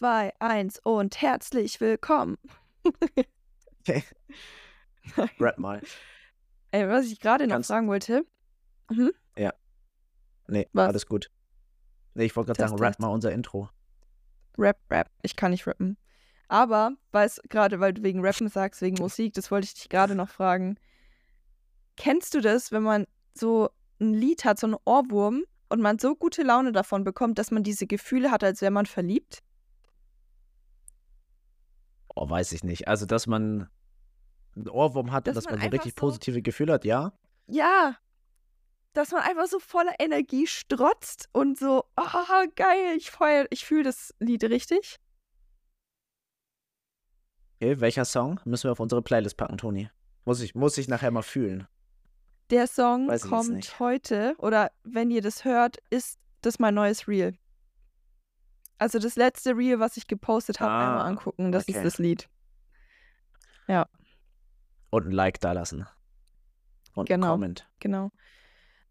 2, 1 und herzlich willkommen. Okay. Rap mal. Ey, was ich gerade noch Kannst- fragen wollte. Mhm. Nee, Was? alles gut. Nee, ich wollte gerade sagen, rap mal unser Intro. Rap, Rap. Ich kann nicht rappen. Aber, gerade, weil du wegen Rappen sagst, wegen Musik, das wollte ich dich gerade noch fragen. Kennst du das, wenn man so ein Lied hat, so einen Ohrwurm und man so gute Laune davon bekommt, dass man diese Gefühle hat, als wäre man verliebt? Oh, weiß ich nicht. Also, dass man einen Ohrwurm hat Dass und dass man man so richtig so- positive Gefühle hat, ja? Ja. Dass man einfach so voller Energie strotzt und so, ah, geil, ich feuer, ich fühle das Lied richtig. Okay, welcher Song müssen wir auf unsere Playlist packen, Toni? Muss ich, muss ich nachher mal fühlen. Der Song kommt heute oder wenn ihr das hört, ist das mein neues Reel. Also das letzte Reel, was ich gepostet habe, einmal Ah, angucken, das okay. ist das Lied. Und ein Like da lassen. Und Genau. ein Comment. Genau.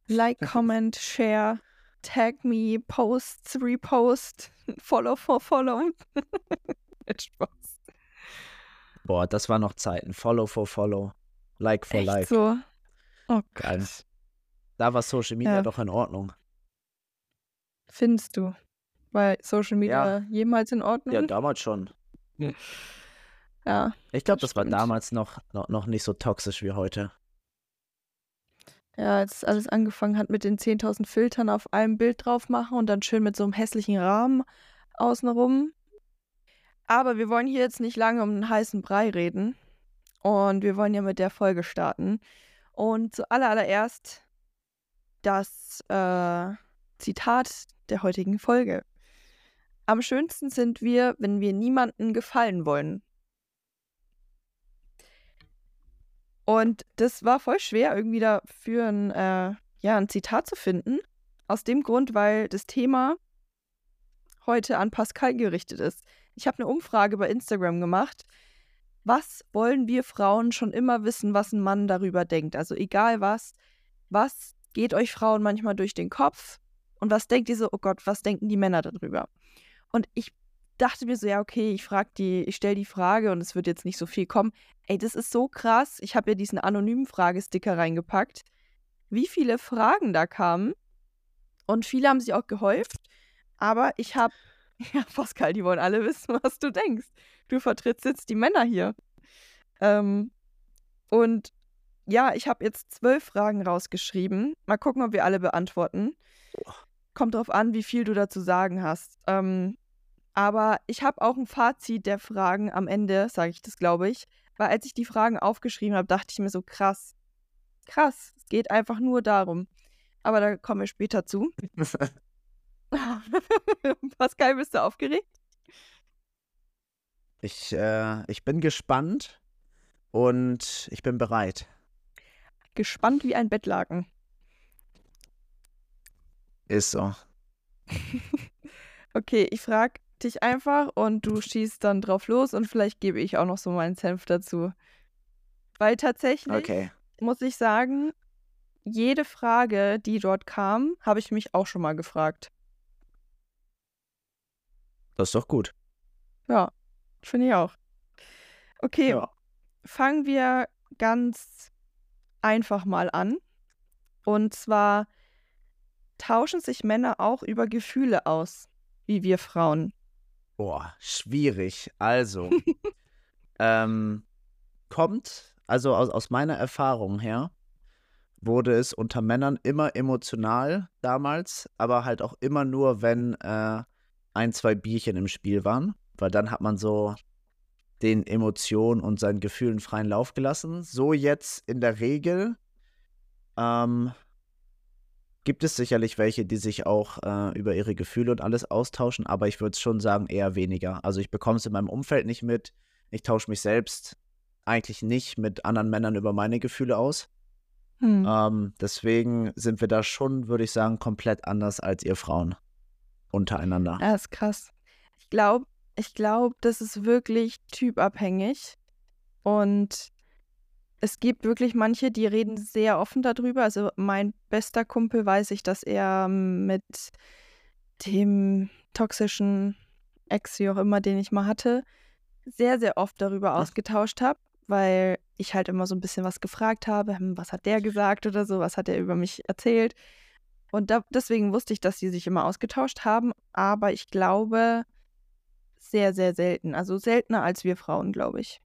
Like, comment, share, tag me, post, repost, follow for follow. Spaß. Boah, das war noch Zeiten. Follow for Follow. Like for Echt Like. so. Oh Geil. Gott. Da war Social Media Ja. doch in Ordnung. Findest du? War Social Media jemals in Ordnung? Ja, damals schon. ja. Ich glaube, Das das war damals noch, noch, noch nicht so toxisch wie heute. Ja, als alles angefangen hat mit den 10.000 Filtern auf einem Bild drauf machen und dann schön mit so einem hässlichen Rahmen außenrum. Aber wir wollen hier jetzt nicht lange um einen heißen Brei reden. Und wir wollen ja mit der Folge starten. Und zuallererst das äh, Zitat der heutigen Folge. Am schönsten sind wir, wenn wir niemandem gefallen wollen. Und das war voll schwer, irgendwie dafür ein, äh, ja, ein Zitat zu finden. Aus dem Grund, weil das Thema heute an Pascal gerichtet ist. Ich habe eine Umfrage bei Instagram gemacht. Was wollen wir Frauen schon immer wissen, was ein Mann darüber denkt? Also egal was, was geht euch Frauen manchmal durch den Kopf? Und was denkt ihr so, oh Gott, was denken die Männer darüber? Und ich dachte mir so, ja, okay, ich frage die, ich stelle die Frage und es wird jetzt nicht so viel kommen. Ey, das ist so krass. Ich habe ja diesen anonymen Fragesticker reingepackt. Wie viele Fragen da kamen. Und viele haben sich auch gehäuft. Aber ich habe, ja, Pascal, die wollen alle wissen, was du denkst. Du vertrittst jetzt die Männer hier. Ähm, und ja, ich habe jetzt zwölf Fragen rausgeschrieben. Mal gucken, ob wir alle beantworten. Kommt drauf an, wie viel du dazu sagen hast. Ähm, aber ich habe auch ein Fazit der Fragen am Ende, sage ich das, glaube ich. Weil als ich die Fragen aufgeschrieben habe, dachte ich mir so, krass, krass, es geht einfach nur darum. Aber da kommen wir später zu. Pascal, bist du aufgeregt? Ich, äh, ich bin gespannt und ich bin bereit. Gespannt wie ein Bettlaken. Ist so. Okay, ich frage dich einfach und du schießt dann drauf los und vielleicht gebe ich auch noch so meinen Senf dazu. Weil tatsächlich Okay. muss ich sagen, jede Frage, die dort kam, habe ich mich auch schon mal gefragt. Das ist doch gut. Ja, finde ich auch. Okay, Ja. fangen wir ganz einfach mal an. Und zwar tauschen sich Männer auch über Gefühle aus, wie wir Frauen. Boah, schwierig. Also, ähm, kommt, also aus, aus meiner Erfahrung her, wurde es unter Männern immer emotional damals, aber halt auch immer nur, wenn äh, ein, zwei Bierchen im Spiel waren, weil dann hat man so den Emotionen und seinen Gefühlen freien Lauf gelassen. So jetzt in der Regel ähm, gibt es sicherlich welche, die sich auch äh, über ihre Gefühle und alles austauschen, aber ich würde schon sagen, eher weniger. Also ich bekomme es in meinem Umfeld nicht mit. Ich tausche mich selbst eigentlich nicht mit anderen Männern über meine Gefühle aus. Hm. Ähm, deswegen sind wir da schon, würde ich sagen, komplett anders als ihr Frauen untereinander. Ja, ist krass. Ich glaube, ich glaube, das ist wirklich typabhängig. Und es gibt wirklich manche, die reden sehr offen darüber. Also mein bester Kumpel weiß ich, dass er mit dem toxischen Ex, wie auch immer, den ich mal hatte, sehr, sehr oft darüber Ach. ausgetauscht habe, weil ich halt immer so ein bisschen was gefragt habe, hm, was hat der gesagt oder so, was hat er über mich erzählt. Und da, deswegen wusste ich, dass sie sich immer ausgetauscht haben, aber ich glaube sehr, sehr selten. Also seltener als wir Frauen, glaube ich.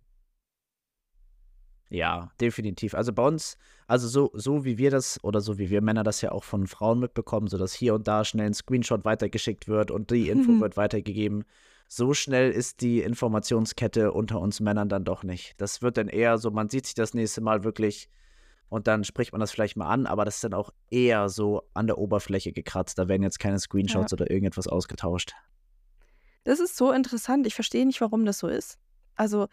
Ja, definitiv. Also bei uns, also so, so wie wir das oder so wie wir Männer das ja auch von Frauen mitbekommen, so dass hier und da schnell ein Screenshot weitergeschickt wird und die Info Mhm. wird weitergegeben. So schnell ist die Informationskette unter uns Männern dann doch nicht. Das wird dann eher so, man sieht sich das nächste Mal wirklich und dann spricht man das vielleicht mal an, aber das ist dann auch eher so an der Oberfläche gekratzt. Da werden jetzt keine Ja. Screenshots oder irgendetwas ausgetauscht. Das ist so interessant. Ich verstehe nicht, warum das so ist. Also,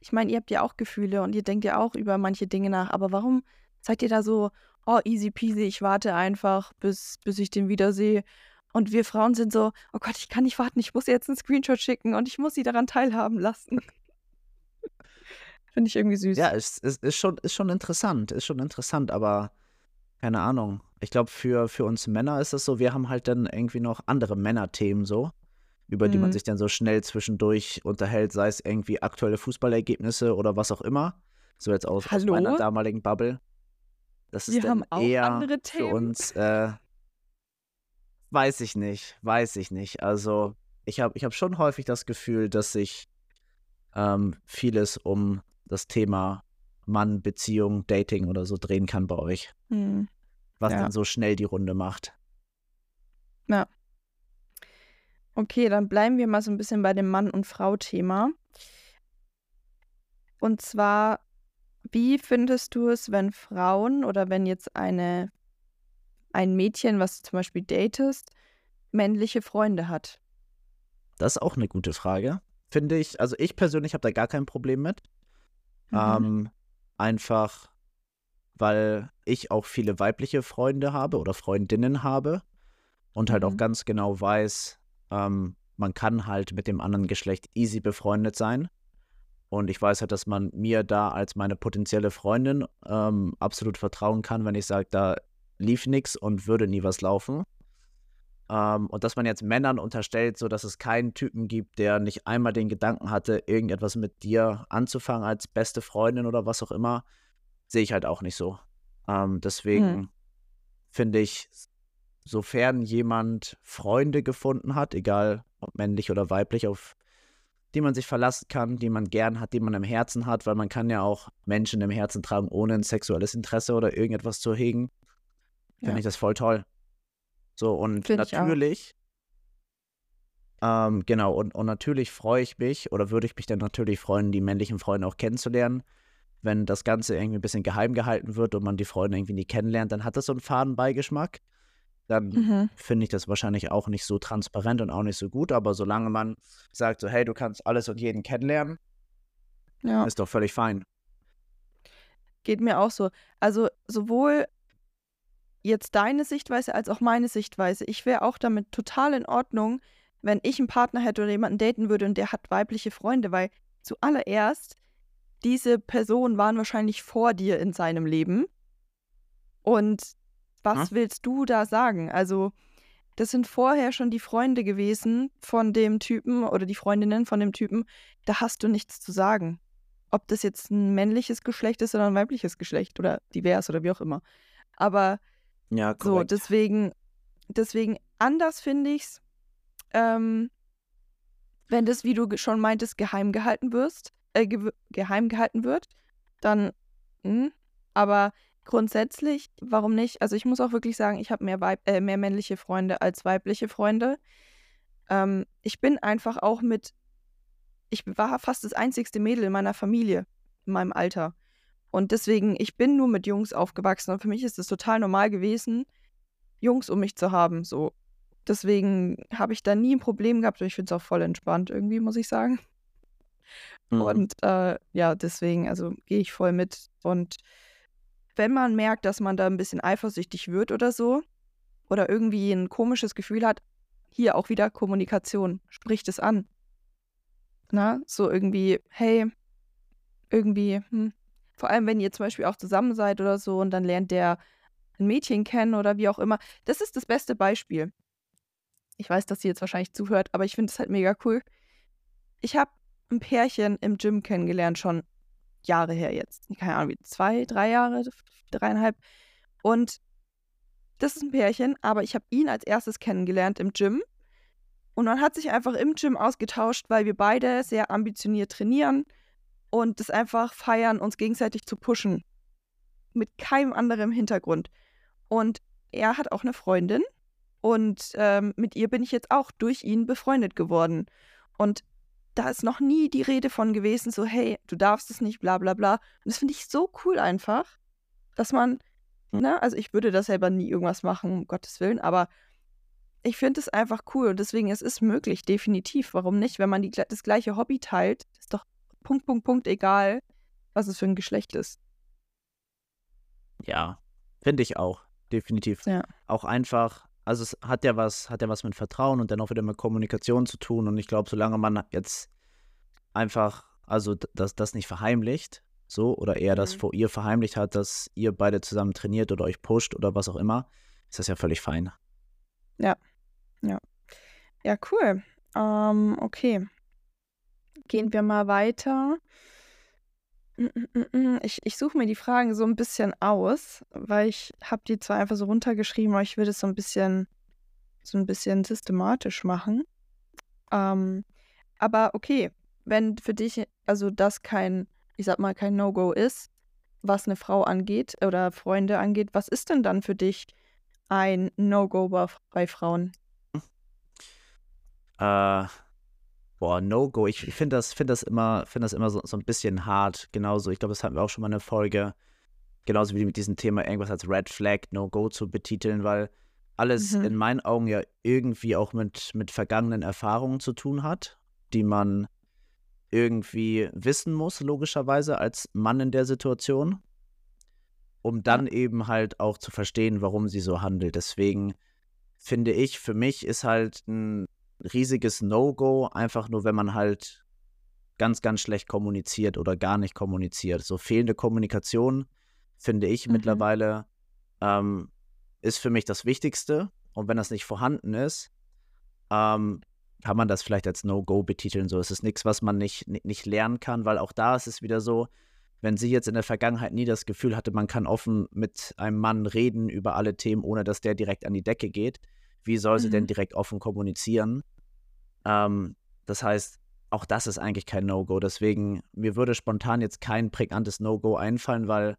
ich meine, ihr habt ja auch Gefühle und ihr denkt ja auch über manche Dinge nach, aber warum seid ihr da so, oh, easy peasy, ich warte einfach, bis, bis ich den wiedersehe? Und wir Frauen sind so, oh Gott, ich kann nicht warten, ich muss jetzt einen Screenshot schicken und ich muss sie daran teilhaben lassen. Finde ich irgendwie süß. Ja, es, es ist, schon, ist schon interessant, ist schon interessant, aber keine Ahnung. Ich glaube, für, für uns Männer ist es so, wir haben halt dann irgendwie noch andere Männerthemen so, über die man Mhm. sich dann so schnell zwischendurch unterhält, sei es irgendwie aktuelle Fußballergebnisse oder was auch immer. So jetzt aus, aus meiner damaligen Bubble. Das ist Wir haben dann auch eher andere für uns, äh, weiß ich nicht, weiß ich nicht. Also ich habe ich hab schon häufig das Gefühl, dass sich ähm, vieles um das Thema Mann, Beziehung, Dating oder so drehen kann bei euch. Hm, Was ja. dann so schnell die Runde macht. Ja. Okay, dann bleiben wir mal so ein bisschen bei dem Mann- und Frau-Thema. Und zwar, wie findest du es, wenn Frauen oder wenn jetzt eine, ein Mädchen, was du zum Beispiel datest, männliche Freunde hat? Das ist auch eine gute Frage. Finde ich, also ich persönlich habe da gar kein Problem mit. Mhm. Ähm, einfach, weil ich auch viele weibliche Freunde habe oder Freundinnen habe und halt auch Mhm. ganz genau weiß, ähm, man kann halt mit dem anderen Geschlecht easy befreundet sein. Und ich weiß halt, dass man mir da als meine potenzielle Freundin ähm, absolut vertrauen kann, wenn ich sage, da lief nichts und würde nie was laufen. Ähm, und dass man jetzt Männern unterstellt, so dass es keinen Typen gibt, der nicht einmal den Gedanken hatte, irgendetwas mit dir anzufangen als beste Freundin oder was auch immer, sehe ich halt auch nicht so. Ähm, Hm. deswegen finde ich, sofern jemand Freunde gefunden hat, egal ob männlich oder weiblich, auf die man sich verlassen kann, die man gern hat, die man im Herzen hat, weil man kann ja auch Menschen im Herzen tragen, ohne ein sexuelles Interesse oder irgendetwas zu hegen, finde Ja. ich das voll toll. So, und auch. natürlich, ähm, genau, und, und natürlich freue ich mich oder würde ich mich dann natürlich freuen, die männlichen Freunde auch kennenzulernen. Wenn das Ganze irgendwie ein bisschen geheim gehalten wird und man die Freunde irgendwie nie kennenlernt, dann hat das so einen faden Beigeschmack. Dann Mhm. finde ich das wahrscheinlich auch nicht so transparent und auch nicht so gut. Aber solange man sagt, so, hey, du kannst alles und jeden kennenlernen, Ja. ist doch völlig fein. Geht mir auch so. Also sowohl jetzt deine Sichtweise als auch meine Sichtweise. Ich wäre auch damit total in Ordnung, wenn ich einen Partner hätte oder jemanden daten würde und der hat weibliche Freunde, weil zuallererst diese Personen waren wahrscheinlich vor dir in seinem Leben. Und was Hm? willst du da sagen? Also, das sind vorher schon die Freunde gewesen von dem Typen oder die Freundinnen von dem Typen. Da hast du nichts zu sagen. Ob das jetzt ein männliches Geschlecht ist oder ein weibliches Geschlecht oder divers oder wie auch immer. Aber Ja, so, deswegen, deswegen anders finde ich's, ähm, wenn das, wie du ge- schon meintest, geheim gehalten wirst, äh, gew- geheim gehalten wird, dann, mh. aber grundsätzlich, warum nicht? Also ich muss auch wirklich sagen, ich habe mehr, Weib äh, mehr männliche Freunde als weibliche Freunde. Ähm, ich bin einfach auch mit, ich war fast das einzigste Mädel in meiner Familie, in meinem Alter. Und deswegen, ich bin nur mit Jungs aufgewachsen und für mich ist es total normal gewesen, Jungs um mich zu haben. So. Deswegen habe ich da nie ein Problem gehabt und ich finde es auch voll entspannt irgendwie, muss ich sagen. Mhm. Und äh, ja, deswegen, also gehe ich voll mit. Und wenn man merkt, dass man da ein bisschen eifersüchtig wird oder so, oder irgendwie ein komisches Gefühl hat, hier auch wieder Kommunikation, spricht es an. Na, so irgendwie, hey, irgendwie, hm. Vor allem, wenn ihr zum Beispiel auch zusammen seid oder so und dann lernt der ein Mädchen kennen oder wie auch immer. Das ist das beste Beispiel. Ich weiß, dass sie jetzt wahrscheinlich zuhört, aber ich finde es halt mega cool. Ich habe ein Pärchen im Gym kennengelernt, schon Jahre her jetzt. Keine Ahnung, wie zwei, drei Jahre, dreieinhalb. Und das ist ein Pärchen, aber ich habe ihn als erstes kennengelernt im Gym. Und man hat sich einfach im Gym ausgetauscht, weil wir beide sehr ambitioniert trainieren und das einfach feiern, uns gegenseitig zu pushen. Mit keinem anderen Hintergrund. Und er hat auch eine Freundin und ähm, mit ihr bin ich jetzt auch durch ihn befreundet geworden. Und da ist noch nie die Rede von gewesen, so, hey, du darfst es nicht, bla bla bla. Und das finde ich so cool einfach, dass man, ne, also ich würde das selber nie irgendwas machen, um Gottes Willen, aber ich finde es einfach cool und deswegen es ist möglich, definitiv. Warum nicht? Wenn man die, das gleiche Hobby teilt, ist doch Punkt, Punkt, Punkt, egal, was es für ein Geschlecht ist. Ja, finde ich auch, definitiv. Ja. Auch einfach, also es hat ja was, hat ja was mit Vertrauen und dann auch wieder mit Kommunikation zu tun. Und ich glaube, solange man jetzt einfach, also das, das nicht verheimlicht, so, oder eher das Mhm. vor ihr verheimlicht hat, dass ihr beide zusammen trainiert oder euch pusht oder was auch immer, ist das ja völlig fein. Ja, cool. Ähm, okay. Gehen wir mal weiter. Mm, mm, mm. Ich, ich suche mir die Fragen so ein bisschen aus, weil ich habe die zwar einfach so runtergeschrieben, aber ich will das so ein bisschen, so ein bisschen systematisch machen. Ähm, aber okay, wenn für dich also das kein, ich sag mal, kein No-Go ist, was eine Frau angeht oder Freunde angeht, was ist denn dann für dich ein No-Go bei Frauen? Äh, boah, No-Go. Ich finde das, find das immer, find das immer so, so ein bisschen hart. Genauso, ich glaube, das hatten wir auch schon mal in der Folge. Genauso wie mit diesem Thema irgendwas als Red Flag, No-Go zu betiteln, weil alles Mhm. in meinen Augen ja irgendwie auch mit, mit vergangenen Erfahrungen zu tun hat, die man irgendwie wissen muss, logischerweise, als Mann in der Situation, um dann eben halt auch zu verstehen, warum sie so handelt. Deswegen finde ich, für mich ist halt ein riesiges No-Go, einfach nur, wenn man halt ganz, ganz schlecht kommuniziert oder gar nicht kommuniziert. So fehlende Kommunikation, finde ich Mhm. mittlerweile, ähm, ist für mich das Wichtigste. Und wenn das nicht vorhanden ist, ähm, kann man das vielleicht als No-Go betiteln. So, es ist nichts, was man nicht, ni- nicht lernen kann, weil auch da ist es wieder so, wenn sie jetzt in der Vergangenheit nie das Gefühl hatte, man kann offen mit einem Mann reden über alle Themen, ohne dass der direkt an die Decke geht, wie soll sie denn Mhm. direkt offen kommunizieren? Ähm, das heißt, auch das ist eigentlich kein No-Go. Deswegen, mir würde spontan jetzt kein prägnantes No-Go einfallen, weil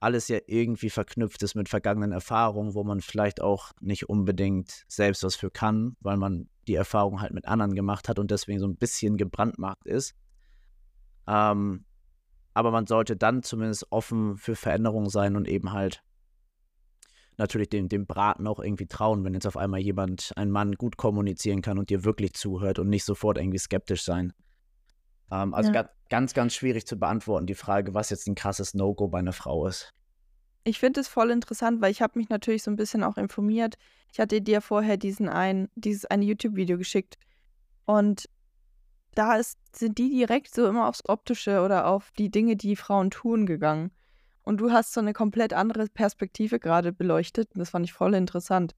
alles ja irgendwie verknüpft ist mit vergangenen Erfahrungen, wo man vielleicht auch nicht unbedingt selbst was für kann, weil man die Erfahrung halt mit anderen gemacht hat und deswegen so ein bisschen gebrandmarkt ist. Ähm, aber man sollte dann zumindest offen für Veränderungen sein und eben halt natürlich dem, dem Braten auch irgendwie trauen, wenn jetzt auf einmal jemand, ein Mann gut kommunizieren kann und dir wirklich zuhört und nicht sofort irgendwie skeptisch sein. Ähm, also Ja. ga- ganz, ganz schwierig zu beantworten, die Frage, was jetzt ein krasses No-Go bei einer Frau ist. Ich finde es voll interessant, weil ich habe mich natürlich so ein bisschen auch informiert. Ich hatte dir vorher diesen ein, dieses eine YouTube-Video geschickt. Und da ist, sind die direkt so immer aufs Optische oder auf die Dinge, die Frauen tun, gegangen. Und du hast so eine komplett andere Perspektive gerade beleuchtet. Und das fand ich voll interessant.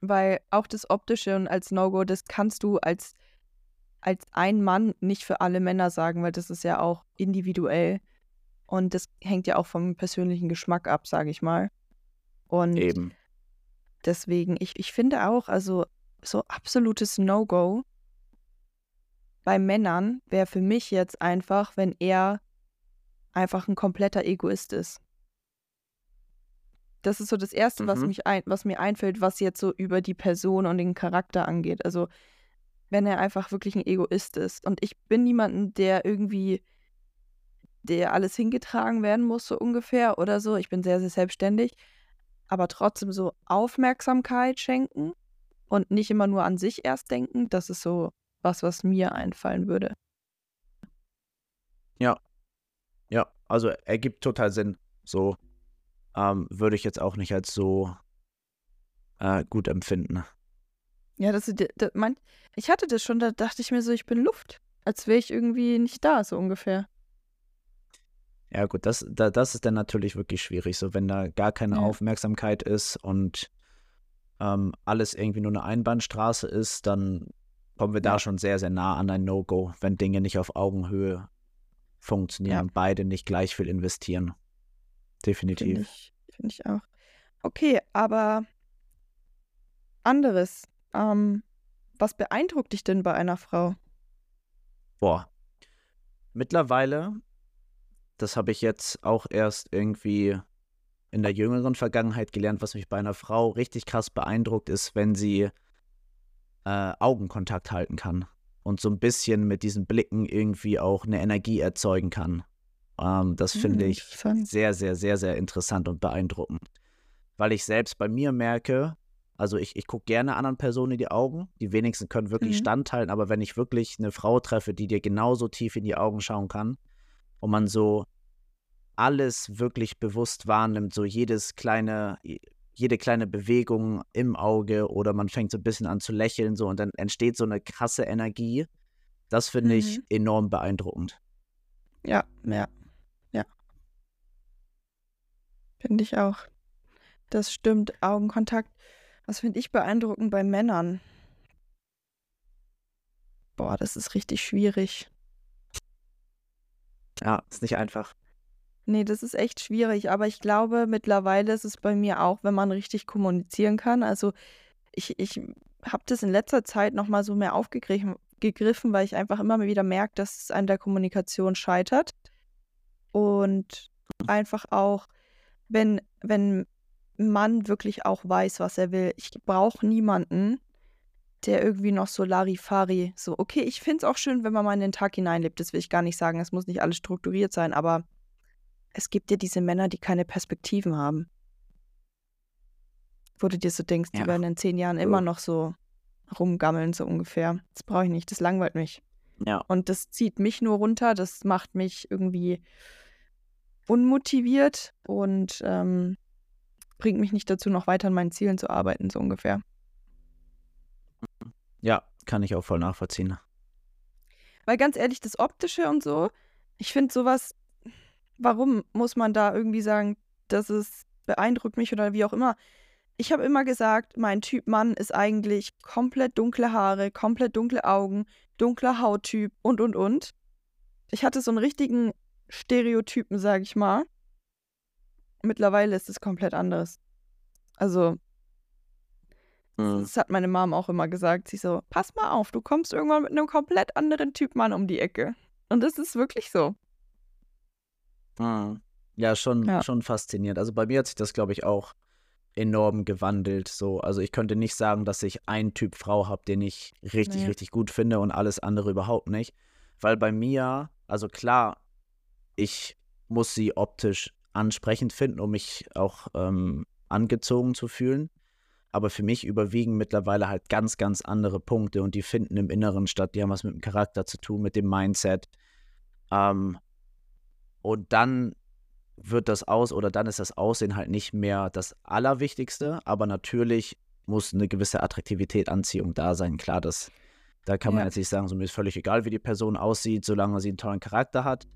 Weil auch das Optische und als No-Go, das kannst du als, als ein Mann nicht für alle Männer sagen, weil das ist ja auch individuell. Und das hängt ja auch vom persönlichen Geschmack ab, sage ich mal. Und Eben. deswegen, ich, ich finde auch, also so absolutes No-Go bei Männern wäre für mich jetzt einfach, wenn er einfach ein kompletter Egoist ist. Das ist so das Erste, was, Mhm. mich ein, was mir einfällt, was jetzt so über die Person und den Charakter angeht. Also wenn er einfach wirklich ein Egoist ist. Und ich bin niemanden, der irgendwie, der alles hingetragen werden muss, so ungefähr oder so. Ich bin sehr, sehr selbstständig. Aber trotzdem so Aufmerksamkeit schenken und nicht immer nur an sich erst denken, das ist so was, was mir einfallen würde. Ja. Ja, also ergibt total Sinn. So ähm, würde ich jetzt auch nicht als so äh, gut empfinden. Ja, das, das, mein, ich hatte das schon, da dachte ich mir so, ich bin Luft. Als wäre ich irgendwie nicht da, so ungefähr. Ja, gut, das, da, das ist dann natürlich wirklich schwierig, so wenn da gar keine Ja. Aufmerksamkeit ist und ähm, alles irgendwie nur eine Einbahnstraße ist, dann kommen wir da schon sehr, sehr nah an ein No-Go, wenn Dinge nicht auf Augenhöhe funktionieren, ja. beide nicht gleich viel investieren. Definitiv. Finde ich, find ich auch. Okay, aber anderes. Ähm, was beeindruckt dich denn bei einer Frau? Boah. Mittlerweile, das habe ich jetzt auch erst irgendwie in der jüngeren Vergangenheit gelernt, was mich bei einer Frau richtig krass beeindruckt, ist, wenn sie äh, Augenkontakt halten kann und so ein bisschen mit diesen Blicken irgendwie auch eine Energie erzeugen kann. Ähm, das finde hm, ich sehr, sehr, sehr, sehr interessant und beeindruckend. Weil ich selbst bei mir merke, also ich, ich gucke gerne anderen Personen in die Augen. Die wenigsten können wirklich mhm. standhalten, aber wenn ich wirklich eine Frau treffe, die dir genauso tief in die Augen schauen kann und man so alles wirklich bewusst wahrnimmt, so jedes kleine, jede kleine Bewegung im Auge oder man fängt so ein bisschen an zu lächeln so und dann entsteht so eine krasse Energie. Das finde mhm. ich enorm beeindruckend. Ja, ja, ja. Finde ich auch. Das stimmt. Augenkontakt. Was finde ich beeindruckend bei Männern? Boah, das ist richtig schwierig. Ja, ist nicht einfach. Nee, das ist echt schwierig, aber ich glaube, mittlerweile ist es bei mir auch, wenn man richtig kommunizieren kann. Also ich, ich habe das in letzter Zeit nochmal so mehr aufgegriffen, gegriffen, weil ich einfach immer wieder merke, dass es an der Kommunikation scheitert. Und einfach auch, wenn, wenn Mann wirklich auch weiß, was er will. Ich brauche niemanden, der irgendwie noch so Larifari, so, okay, ich finde es auch schön, wenn man mal in den Tag hineinlebt. Das will ich gar nicht sagen. Es muss nicht alles strukturiert sein, aber es gibt ja diese Männer, die keine Perspektiven haben. Wo du dir so denkst, ja. die werden in zehn Jahren immer noch so rumgammeln, so ungefähr. Das brauche ich nicht, das langweilt mich. Ja. Und das zieht mich nur runter, das macht mich irgendwie unmotiviert und ähm, bringt mich nicht dazu, noch weiter an meinen Zielen zu arbeiten, so ungefähr. Ja, kann ich auch voll nachvollziehen. Weil ganz ehrlich, das Optische und so, ich finde sowas, warum muss man da irgendwie sagen, dass es beeindruckt mich oder wie auch immer? Ich habe immer gesagt, mein Typ Mann ist eigentlich komplett dunkle Haare, komplett dunkle Augen, dunkler Hauttyp und und und. Ich hatte so einen richtigen Stereotypen, sag ich mal. Mittlerweile ist es komplett anderes. Also, mhm. das hat meine Mom auch immer gesagt. Sie so, pass mal auf, du kommst irgendwann mit einem komplett anderen Typ Mann um die Ecke. Und das ist wirklich so. Mhm. Ja, schon, ja. schon faszinierend. Also bei mir hat sich das, glaube ich, auch enorm gewandelt. So, also ich könnte nicht sagen, dass ich einen Typ Frau habe, den ich richtig, nee. richtig gut finde und alles andere überhaupt nicht. Weil bei mir, also klar, ich muss sie optisch ansprechend finden, um mich auch ähm, angezogen zu fühlen. Aber für mich überwiegen mittlerweile halt ganz, ganz andere Punkte und die finden im Inneren statt. Die haben was mit dem Charakter zu tun, mit dem Mindset. Ähm, und dann wird das Aus oder dann ist das Aussehen halt nicht mehr das Allerwichtigste, aber natürlich muss eine gewisse Attraktivität, Anziehung da sein. Klar, das, da kann man jetzt nicht sagen, so mir ist völlig egal, wie die Person aussieht, solange sie einen tollen Charakter hat.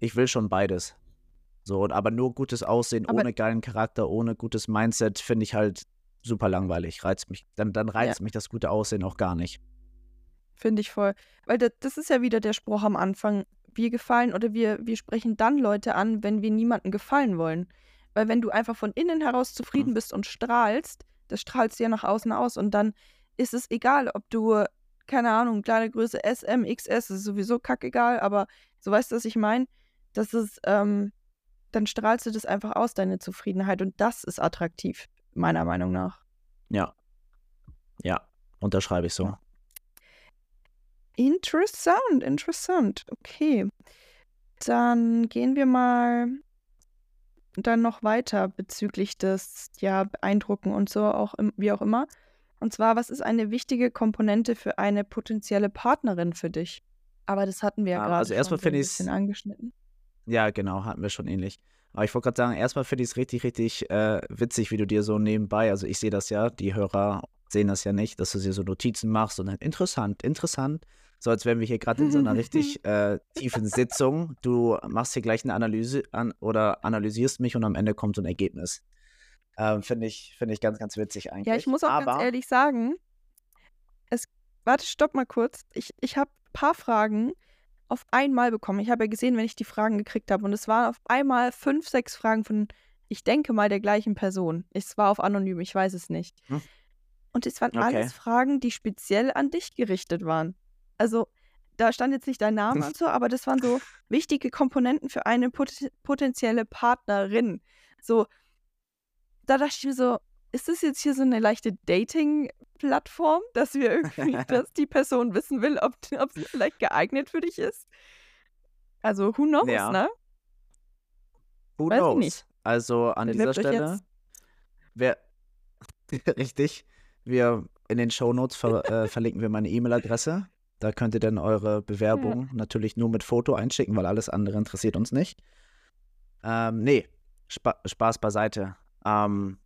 Ich will schon beides. So, aber nur gutes Aussehen aber ohne geilen Charakter, ohne gutes Mindset finde ich halt super langweilig. Reizt mich, dann, dann reizt ja. mich das gute Aussehen auch gar nicht. Finde ich voll. Weil das, das ist ja wieder der Spruch am Anfang. Wir gefallen oder wir, wir sprechen dann Leute an, wenn wir niemandem gefallen wollen. Weil wenn du einfach von innen heraus zufrieden hm. bist und strahlst, das strahlst du ja nach außen aus und dann ist es egal, ob du, keine Ahnung, kleine Größe S, M, XS, ist sowieso kackegal, aber so weißt du, was ich meine? Das ist, ähm, dann strahlst du das einfach aus, deine Zufriedenheit. Und das ist attraktiv, meiner Meinung nach. Ja. Ja, unterschreibe ich so. Interessant, interessant. Okay. Dann gehen wir mal dann noch weiter bezüglich des ja beeindrucken und so auch wie auch immer. Und zwar, was ist eine wichtige Komponente für eine potenzielle Partnerin für dich? Aber das hatten wir ja, ja gerade also erstmal schon ein bisschen angeschnitten. Ja, genau, hatten wir schon ähnlich. Aber ich wollte gerade sagen, erstmal finde ich es richtig, richtig äh, witzig, wie du dir so nebenbei, also ich sehe das ja, die Hörer sehen das ja nicht, dass du dir so Notizen machst und dann interessant, interessant. So als wären wir hier gerade in so einer richtig äh, tiefen Sitzung. Du machst hier gleich eine Analyse an oder analysierst mich und am Ende kommt so ein Ergebnis. Ähm, Finde ich, find ich ganz, ganz witzig eigentlich. Ja, ich muss auch Aber, ganz ehrlich sagen, es, warte, stopp mal kurz. Ich, ich habe ein paar Fragen auf einmal bekommen. Ich habe ja gesehen, wenn ich die Fragen gekriegt habe. Und es waren auf einmal fünf, sechs Fragen von, ich denke mal, der gleichen Person. Es war auf anonym, ich weiß es nicht. Hm. Und es waren Okay. alles Fragen, die speziell an dich gerichtet waren. Also, da stand jetzt nicht dein Name und so, aber das waren so wichtige Komponenten für eine pot potenzielle Partnerin. So, da dachte ich mir so, ist das jetzt hier so eine leichte Dating-Plattform, dass wir irgendwie, dass die Person wissen will, ob, sie vielleicht geeignet für dich ist? Also, who knows, Ja. ne? who Weiß knows? nicht. Also an dieser Bewerbt euch Stelle, wer, richtig, wir in den Shownotes ver, äh, verlinken wir meine E-Mail-Adresse. Da könnt ihr dann eure Bewerbung natürlich nur mit Foto einschicken, weil alles andere interessiert uns nicht. Ähm, nee, Spa Spaß beiseite. Ähm,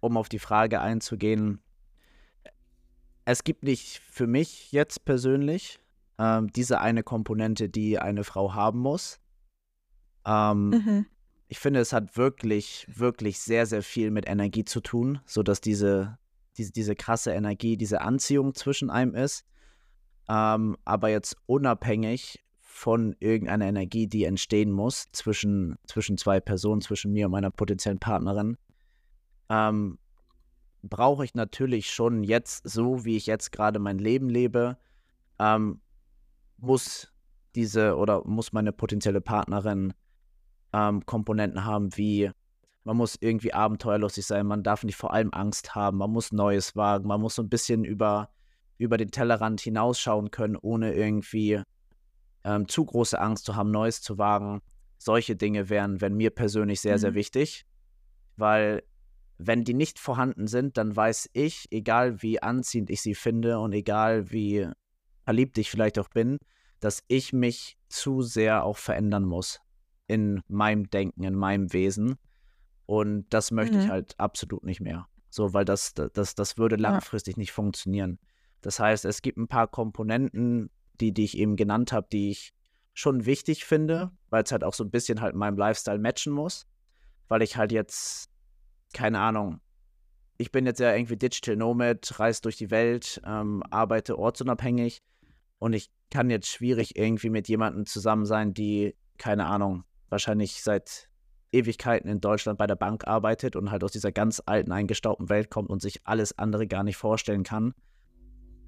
um auf die Frage einzugehen, es gibt nicht für mich jetzt persönlich ähm, diese eine Komponente, die eine Frau haben muss. Ähm, Mhm. ich finde, es hat wirklich, wirklich sehr, sehr viel mit Energie zu tun, sodass diese, diese, diese krasse Energie, diese Anziehung zwischen einem ist. Ähm, aber jetzt unabhängig von irgendeiner Energie, die entstehen muss zwischen, zwischen zwei Personen, zwischen mir und meiner potenziellen Partnerin, ähm, brauche ich natürlich schon jetzt, so wie ich jetzt gerade mein Leben lebe, ähm, muss diese oder muss meine potenzielle Partnerin ähm, Komponenten haben wie man muss irgendwie abenteuerlustig sein, man darf nicht vor allem Angst haben, man muss Neues wagen, man muss so ein bisschen über, über den Tellerrand hinausschauen können, ohne irgendwie ähm, zu große Angst zu haben, Neues zu wagen. Solche Dinge wären, wären mir persönlich sehr, sehr Mhm. wichtig, weil wenn die nicht vorhanden sind, dann weiß ich, egal wie anziehend ich sie finde und egal wie verliebt ich vielleicht auch bin, dass ich mich zu sehr auch verändern muss in meinem Denken, in meinem Wesen. Und das möchte ich Mhm. halt absolut nicht mehr. So, weil das, das, das würde Ja. langfristig nicht funktionieren. Das heißt, es gibt ein paar Komponenten, die, die ich eben genannt habe, die ich schon wichtig finde, weil es halt auch so ein bisschen halt meinem Lifestyle matchen muss. Weil ich halt jetzt, keine Ahnung, ich bin jetzt ja irgendwie Digital Nomad, reise durch die Welt, ähm, arbeite ortsunabhängig und ich kann jetzt schwierig irgendwie mit jemandem zusammen sein, die, keine Ahnung, wahrscheinlich seit Ewigkeiten in Deutschland bei der Bank arbeitet und halt aus dieser ganz alten, eingestaubten Welt kommt und sich alles andere gar nicht vorstellen kann.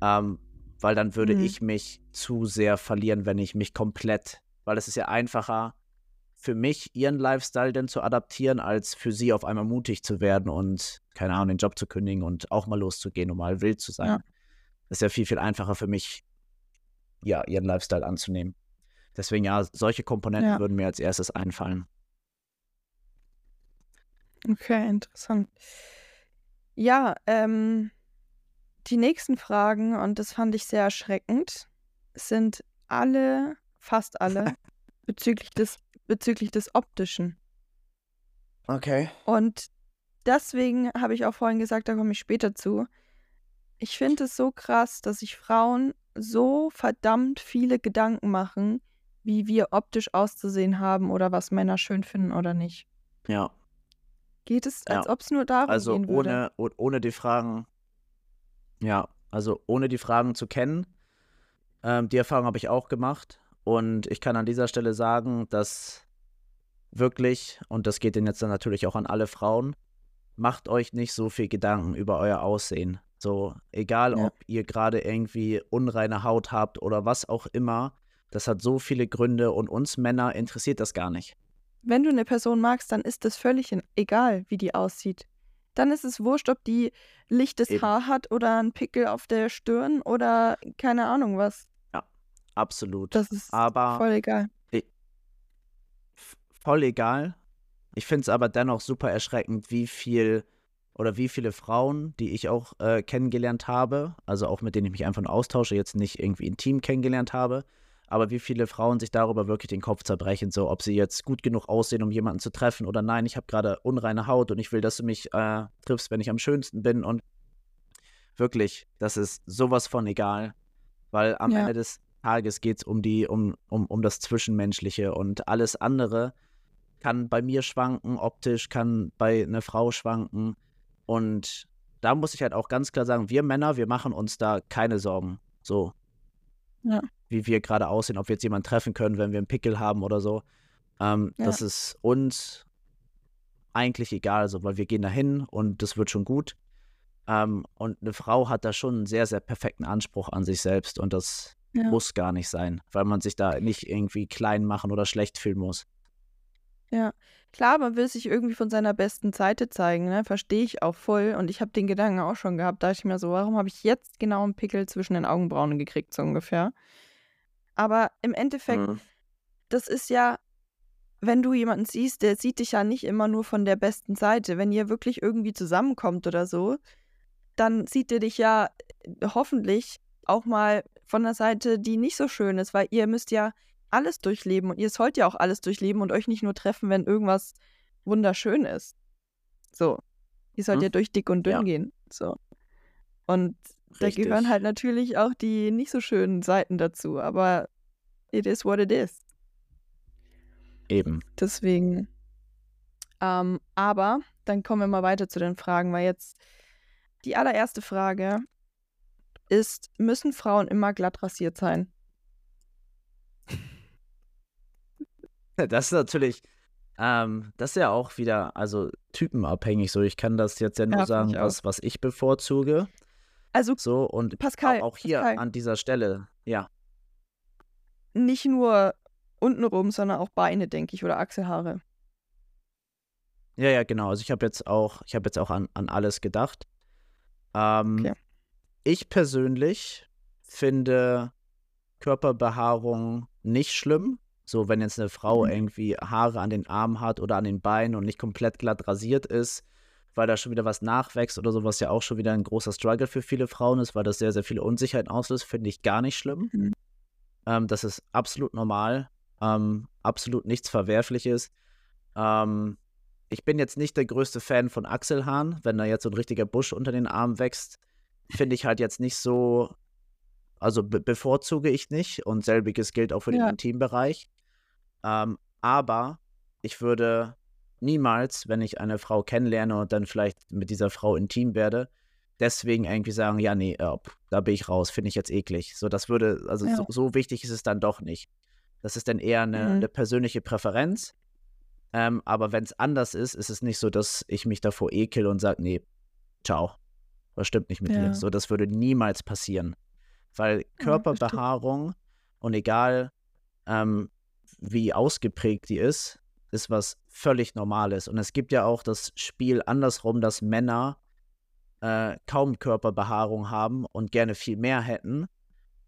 Ähm, weil dann würde Mhm. ich mich zu sehr verlieren, wenn ich mich komplett, weil es ist ja einfacher für mich, ihren Lifestyle denn zu adaptieren, als für sie auf einmal mutig zu werden und, keine Ahnung, den Job zu kündigen und auch mal loszugehen und mal wild zu sein. Ja. Ist ja viel, viel einfacher für mich, ja, ihren Lifestyle anzunehmen. Deswegen, ja, solche Komponenten Ja. würden mir als erstes einfallen. Okay, interessant. Ja, ähm, die nächsten Fragen, und das fand ich sehr erschreckend, sind alle, fast alle, bezüglich des, bezüglich des Optischen. Okay. Und deswegen habe ich auch vorhin gesagt, da komme ich später zu. Ich finde es so krass, dass sich Frauen so verdammt viele Gedanken machen, wie wir optisch auszusehen haben oder was Männer schön finden oder nicht. Ja. Geht es, als Ja. ob es nur darum Also gehen würde. ohne, oh- ohne die Fragen, ja, also ohne die Fragen zu kennen, ähm, die Erfahrung habe ich auch gemacht. Und ich kann an dieser Stelle sagen, dass wirklich, und das geht denn jetzt dann natürlich auch an alle Frauen, macht euch nicht so viel Gedanken über euer Aussehen. So, egal Ja. ob ihr gerade irgendwie unreine Haut habt oder was auch immer, das hat so viele Gründe und uns Männer interessiert das gar nicht. Wenn du eine Person magst, dann ist das völlig egal, wie die aussieht. Dann ist es wurscht, ob die lichtes Eben. Haar hat oder einen Pickel auf der Stirn oder keine Ahnung was. Absolut. Das ist Aber voll egal. f- voll egal. Ich finde es aber dennoch super erschreckend, wie viel oder wie viele Frauen, die ich auch äh, kennengelernt habe, also auch mit denen ich mich einfach nur austausche, jetzt nicht irgendwie intim kennengelernt habe, aber wie viele Frauen sich darüber wirklich den Kopf zerbrechen, so ob sie jetzt gut genug aussehen, um jemanden zu treffen oder nein, ich habe gerade unreine Haut und ich will, dass du mich äh, triffst, wenn ich am schönsten bin und wirklich, das ist sowas von egal, weil am Ja. Ende des Tages geht es um die, um, um, um das Zwischenmenschliche und alles andere kann bei mir schwanken, optisch kann bei einer Frau schwanken. Und da muss ich halt auch ganz klar sagen, wir Männer, wir machen uns da keine Sorgen. So. Ja. Wie wir gerade aussehen, ob wir jetzt jemanden treffen können, wenn wir einen Pickel haben oder so. Ähm, Ja. Das ist uns eigentlich egal, so, weil wir gehen dahin und das wird schon gut. Ähm, und eine Frau hat da schon einen sehr, sehr perfekten Anspruch an sich selbst und das Ja. muss gar nicht sein, weil man sich da nicht irgendwie klein machen oder schlecht fühlen muss. Ja, klar, man will sich irgendwie von seiner besten Seite zeigen, ne? Verstehe ich auch voll. Und ich habe den Gedanken auch schon gehabt, da dachte ich mir so, warum habe ich jetzt genau einen Pickel zwischen den Augenbrauen gekriegt, so ungefähr. Aber im Endeffekt, Mhm. das ist ja, wenn du jemanden siehst, der sieht dich ja nicht immer nur von der besten Seite. Wenn ihr wirklich irgendwie zusammenkommt oder so, dann sieht er dich ja äh, hoffentlich auch mal von der Seite, die nicht so schön ist, weil ihr müsst ja alles durchleben und ihr sollt ja auch alles durchleben und euch nicht nur treffen, wenn irgendwas wunderschön ist. So. Ihr sollt Hm. ja durch dick und dünn Ja. gehen. So. Und da gehören Richtig. halt natürlich auch die nicht so schönen Seiten dazu, aber it is what it is. Eben. Deswegen. Ähm, aber dann kommen wir mal weiter zu den Fragen, weil jetzt die allererste Frage ist, müssen Frauen immer glatt rasiert sein? Das ist natürlich, ähm, das ist ja auch wieder, also typenabhängig so. Ich kann das jetzt ja nur Ja, sagen, was, was ich bevorzuge. Also So und Pascal, auch, auch hier Pascal, an dieser Stelle, ja. nicht nur untenrum, sondern auch Beine, denke ich, oder Achselhaare. Ja, ja, genau. Also ich habe jetzt auch, ich habe jetzt auch an, an alles gedacht. Ähm, Okay. Ich persönlich finde Körperbehaarung nicht schlimm. So, wenn jetzt eine Frau Mhm. irgendwie Haare an den Armen hat oder an den Beinen und nicht komplett glatt rasiert ist, weil da schon wieder was nachwächst oder so, was ja auch schon wieder ein großer Struggle für viele Frauen ist, weil das sehr, sehr viele Unsicherheiten auslöst, finde ich gar nicht schlimm. Mhm. Ähm, das ist absolut normal, ähm, absolut nichts Verwerfliches. Ähm, ich bin jetzt nicht der größte Fan von Achselhaaren. Wenn da jetzt so ein richtiger Busch unter den Armen wächst, finde ich halt jetzt nicht so, also be bevorzuge ich nicht und selbiges gilt auch für den Ja. Intimbereich. Ähm, aber ich würde niemals, wenn ich eine Frau kennenlerne und dann vielleicht mit dieser Frau intim werde, deswegen irgendwie sagen, ja, nee, pff, da bin ich raus, finde ich jetzt eklig. So, das würde, also Ja. so, so wichtig ist es dann doch nicht. Das ist dann eher eine, Mhm. eine persönliche Präferenz. Ähm, aber wenn es anders ist, ist es nicht so, dass ich mich davor ekel und sage, nee, ciao, was stimmt nicht mit Ja. dir. So, das würde niemals passieren. Weil Ja. Körperbehaarung und egal ähm, wie ausgeprägt die ist, ist was völlig Normales. Und es gibt ja auch das Spiel andersrum, dass Männer äh, kaum Körperbehaarung haben und gerne viel mehr hätten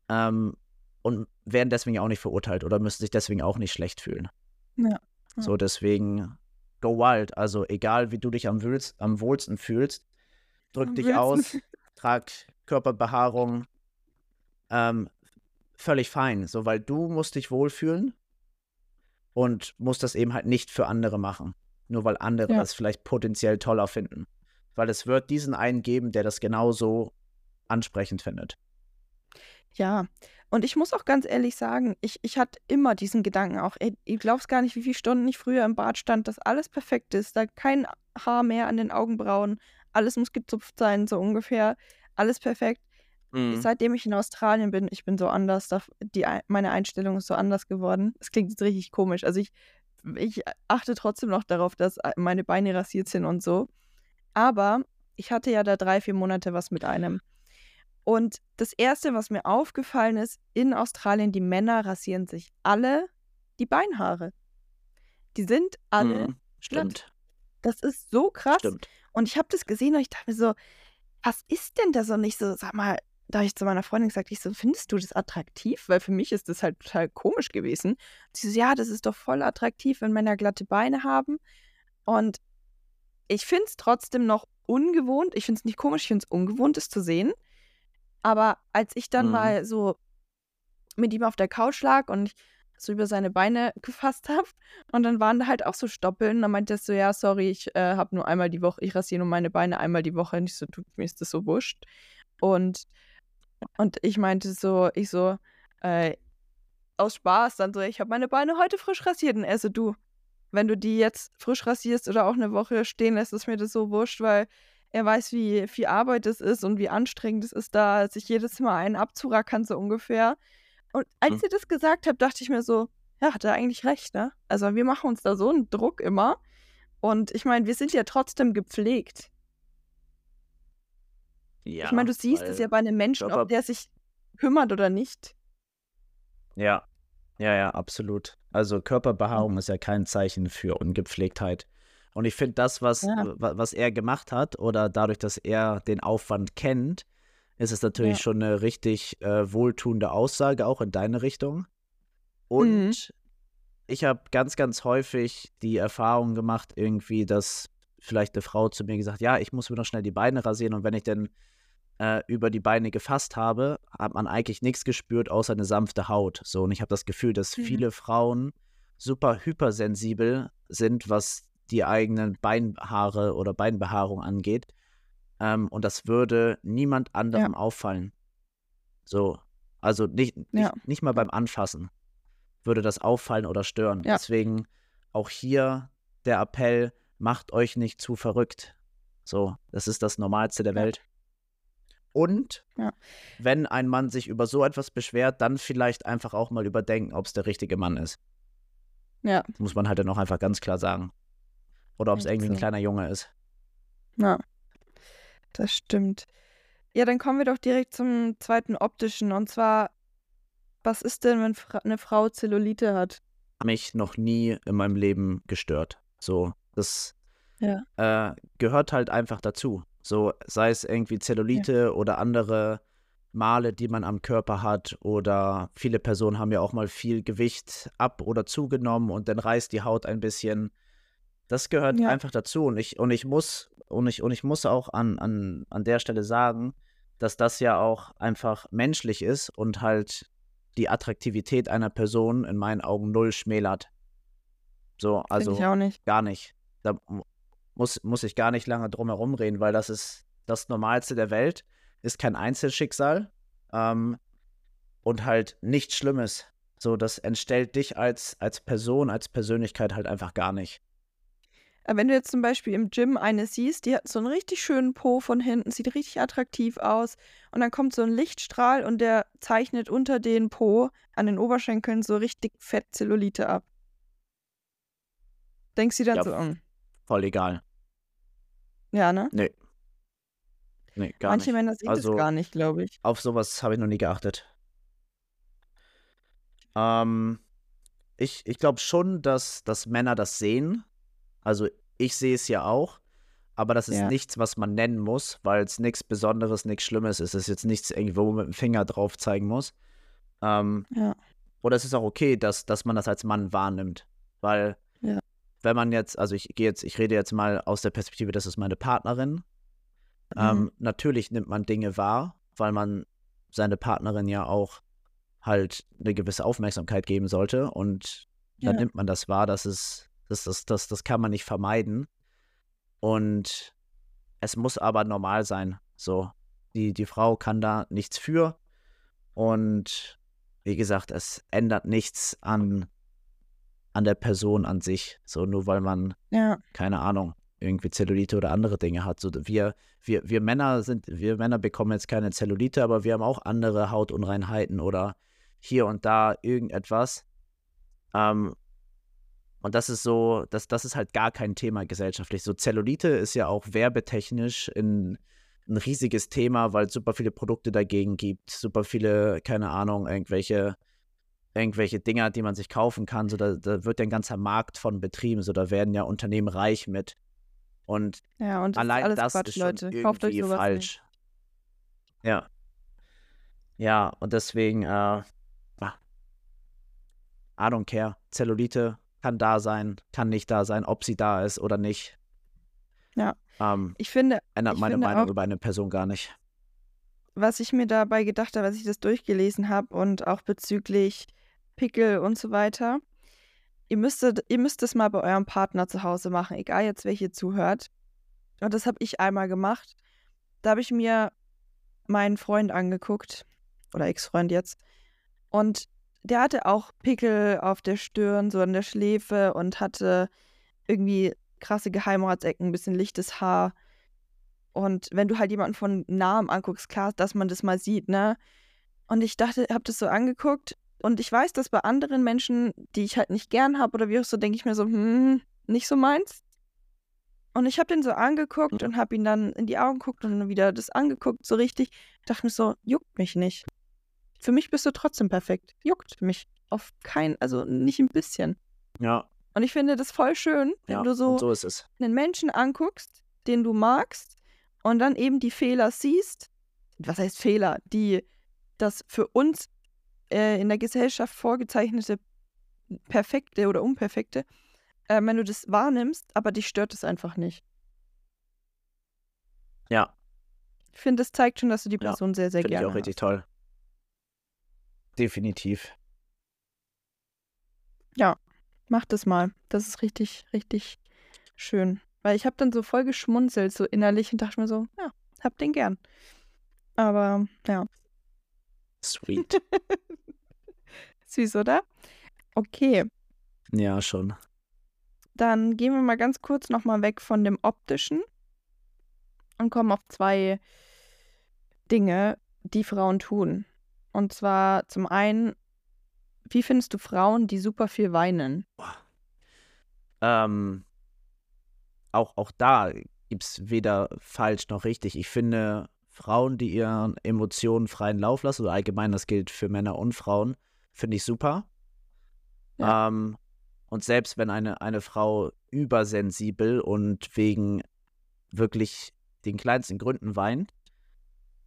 ähm, und werden deswegen auch nicht verurteilt oder müssen sich deswegen auch nicht schlecht fühlen. Ja. Ja. So, deswegen go wild. Also egal, wie du dich am, wohlst, am wohlsten fühlst, drück Am dich wohlsten. aus, trag Körperbehaarung. Ähm, völlig fein. So, weil du musst dich wohlfühlen und musst das eben halt nicht für andere machen. Nur weil andere Ja. das vielleicht potenziell toller finden. Weil es wird diesen einen geben, der das genauso ansprechend findet. Ja, und ich muss auch ganz ehrlich sagen, ich, ich hatte immer diesen Gedanken auch, ey, ihr glaubst gar nicht, wie viele Stunden ich früher im Bad stand, dass alles perfekt ist, da kein Haar mehr an den Augenbrauen, alles muss gezupft sein, so ungefähr, alles perfekt. Mhm. Seitdem ich in Australien bin, ich bin so anders, da, die, Ei- meine Einstellung ist so anders geworden. Es klingt jetzt richtig komisch, also ich, ich achte trotzdem noch darauf, dass äh, meine Beine rasiert sind und so, aber ich hatte ja da drei, vier Monate was mit einem. Und das Erste, was mir aufgefallen ist, in Australien, die Männer rasieren sich alle die Beinhaare. Die sind alle, Mhm. Stimmt, das ist so krass. stimmt. Und ich habe das gesehen und ich dachte mir so, was ist denn das? Und ich so, sag mal, da habe ich zu meiner Freundin gesagt, ich so, findest du das attraktiv? Weil für mich ist das halt total komisch gewesen. Und sie so, ja, das ist doch voll attraktiv, wenn Männer glatte Beine haben. Und ich finde es trotzdem noch ungewohnt. Ich finde es nicht komisch, ich finde es ungewohnt, es zu sehen. Aber als ich dann Mhm. mal so mit ihm auf der Couch lag und ich so über seine Beine gefasst habe und dann waren da halt auch so Stoppeln. Dann meinte er so, ja, sorry, ich äh, habe nur einmal die Woche, ich rasiere nur meine Beine einmal die Woche. Und ich so, du, mir ist das so wurscht. Und, und ich meinte so, ich so, äh, aus Spaß dann so, ich habe meine Beine heute frisch rasiert. Und er so, du, wenn du die jetzt frisch rasierst oder auch eine Woche stehen lässt, ist mir das so wurscht, weil er weiß, wie viel Arbeit es ist und wie anstrengend es ist, da sich jedes Mal einen abzurackern, so ungefähr. Und als Mhm. ihr das gesagt habt, dachte ich mir so, ja, hat er eigentlich recht, ne? Also wir machen uns da so einen Druck immer. Und ich meine, wir sind ja trotzdem gepflegt. Ja, ich meine, du siehst es ja bei einem Menschen, ob der sich kümmert oder nicht. Ja, ja, ja, absolut. Also Körperbehaarung ist ja kein Zeichen für Ungepflegtheit. Und ich finde das, was, Ja. wa- was er gemacht hat, oder dadurch, dass er den Aufwand kennt, ist es natürlich Ja. schon eine richtig äh, wohltuende Aussage, auch in deine Richtung. Und Mhm. ich habe ganz, ganz häufig die Erfahrung gemacht, irgendwie, dass vielleicht eine Frau zu mir gesagt, ja, ich muss mir noch schnell die Beine rasieren und wenn ich dann äh, über die Beine gefasst habe, hat man eigentlich nichts gespürt, außer eine sanfte Haut. So, und ich habe das Gefühl, dass Mhm. viele Frauen super hypersensibel sind, was die eigenen Beinhaare oder Beinbehaarung angeht. Ähm, und das würde niemand anderem auffallen. So, also nicht, nicht, Ja. nicht mal beim Anfassen würde das auffallen oder stören. Ja. Deswegen auch hier der Appell, macht euch nicht zu verrückt. So, das ist das Normalste der Ja. Welt. Und Ja. wenn ein Mann sich über so etwas beschwert, dann vielleicht einfach auch mal überdenken, ob es der richtige Mann ist. Ja, Muss man halt dann auch einfach ganz klar sagen. Oder ob es irgendwie ein kleiner Junge ist. ja. Das stimmt. Ja, dann kommen wir doch direkt zum zweiten optischen. Und zwar, was ist denn, wenn eine Frau Zellulite hat? Mich noch nie in meinem Leben gestört. So, das Ja. äh, gehört halt einfach dazu. So, sei es irgendwie Zellulite oder andere Male, die man am Körper hat, oder viele Personen haben ja auch mal viel Gewicht ab oder zugenommen und dann reißt die Haut ein bisschen. Das gehört Ja. einfach dazu. Und ich, und ich muss, und ich, und ich muss auch an, an, an der Stelle sagen, dass das ja auch einfach menschlich ist und halt die Attraktivität einer Person in meinen Augen null schmälert. So, also ich auch nicht. gar nicht. Da muss, muss ich gar nicht lange drum herum reden, weil das ist das Normalste der Welt, ist kein Einzelschicksal ähm, und halt nichts Schlimmes. So, das entstellt dich als, als Person, als Persönlichkeit halt einfach gar nicht. Aber wenn du jetzt zum Beispiel im Gym eine siehst, die hat so einen richtig schönen Po von hinten, sieht richtig attraktiv aus und dann kommt so ein Lichtstrahl und der zeichnet unter den Po an den Oberschenkeln so richtig fett Zellulite ab. Denkst du dann Ja, so, mm, Voll egal. ja, ne? Nee. Nee, gar Manche nicht. Männer sehen Also- das gar nicht, glaube ich. Auf sowas habe ich noch nie geachtet. Ähm, ich ich glaube schon, dass, dass Männer das sehen. Also ich sehe es ja auch. Aber das ist Ja. nichts, was man nennen muss, weil es nichts Besonderes, nichts Schlimmes ist. Es ist jetzt nichts irgendwo, wo man mit dem Finger drauf zeigen muss. Ähm, Ja. oder es ist auch okay, dass, dass man das als Mann wahrnimmt. Weil. Wenn man jetzt, also ich gehe jetzt, ich rede jetzt mal aus der Perspektive, das ist meine Partnerin. Mhm. Ähm, natürlich nimmt man Dinge wahr, weil man seine Partnerin ja auch halt eine gewisse Aufmerksamkeit geben sollte. Und dann Ja. nimmt man das wahr, das ist, das, das, das, das kann man nicht vermeiden. Und es muss aber normal sein. So, die, die Frau kann da nichts für. Und wie gesagt, es ändert nichts an, an der Person an sich. So, nur weil man Ja. keine Ahnung, irgendwie Zellulite oder andere Dinge hat. So, wir, wir, wir Männer sind, wir Männer bekommen jetzt keine Zellulite, aber wir haben auch andere Hautunreinheiten oder hier und da irgendetwas. Ähm, und das ist so, das, das ist halt gar kein Thema gesellschaftlich. So Zellulite ist ja auch werbetechnisch in, ein riesiges Thema, weil es super viele Produkte dagegen gibt, super viele, keine Ahnung, irgendwelche irgendwelche Dinger, die man sich kaufen kann. So, da, da wird ja ein ganzer Markt von betrieben. So, da werden ja Unternehmen reich mit. Und Ja, und das allein das Quatsch, ist schon Leute. Kauft euch irgendwie sowas falsch. Ja. Ja, und deswegen, äh, ah, I don't care. Zellulite kann da sein, kann nicht da sein, ob sie da ist oder nicht. Ja. Ähm, Ich finde, ändert Ich meine finde Meinung auch- über eine Person gar nicht. was ich mir dabei gedacht habe, als ich das durchgelesen habe und auch bezüglich Pickel und so weiter, ihr müsstet, ihr müsst es mal bei eurem Partner zu Hause machen, egal jetzt welche zuhört. Und das habe ich einmal gemacht. Da habe ich mir meinen Freund angeguckt, oder Ex-Freund jetzt. Und der hatte auch Pickel auf der Stirn, so an der Schläfe und hatte irgendwie krasse Geheimratsecken, ein bisschen lichtes Haar. Und wenn du halt jemanden von nahem anguckst, klar, dass man das mal sieht, ne? Und ich dachte, hab das so angeguckt und ich weiß, dass bei anderen Menschen, die ich halt nicht gern habe oder wie auch so, denke ich mir so, hm, nicht so meins. Und ich habe den so angeguckt und habe ihn dann in die Augen geguckt und dann wieder das angeguckt, so richtig. Ich dachte mir so, juckt mich nicht. Für mich bist du trotzdem perfekt. Juckt mich auf kein, also nicht ein bisschen. Ja. Und ich finde das voll schön, wenn ja, du so, so einen Menschen anguckst, den du magst und dann eben die Fehler siehst. Was heißt Fehler? Die das für uns äh, in der Gesellschaft vorgezeichnete perfekte oder unperfekte äh, wenn du das wahrnimmst, aber dich stört es einfach nicht. Ja. Ich finde, das zeigt schon, dass du die Ja, Person sehr, sehr Finde ich gerne auch richtig hast. toll. Definitiv. Mach das mal. Das ist richtig, richtig schön. Weil ich habe dann so voll geschmunzelt, so innerlich und dachte mir so, ja, hab den gern. Aber ja, Sweet. süß, oder? Okay, ja, schon. dann gehen wir mal ganz kurz nochmal weg von dem optischen und kommen auf zwei Dinge, die Frauen tun. Und zwar zum einen, wie findest du Frauen, die super viel weinen? Ähm, auch, auch da gibt es weder falsch noch richtig. Ich finde, Frauen, die ihren Emotionen freien Lauf lassen, oder allgemein, das gilt für Männer und Frauen, finde ich super. Ja. Ähm, und selbst wenn eine, eine Frau übersensibel und wegen wirklich den kleinsten Gründen weint,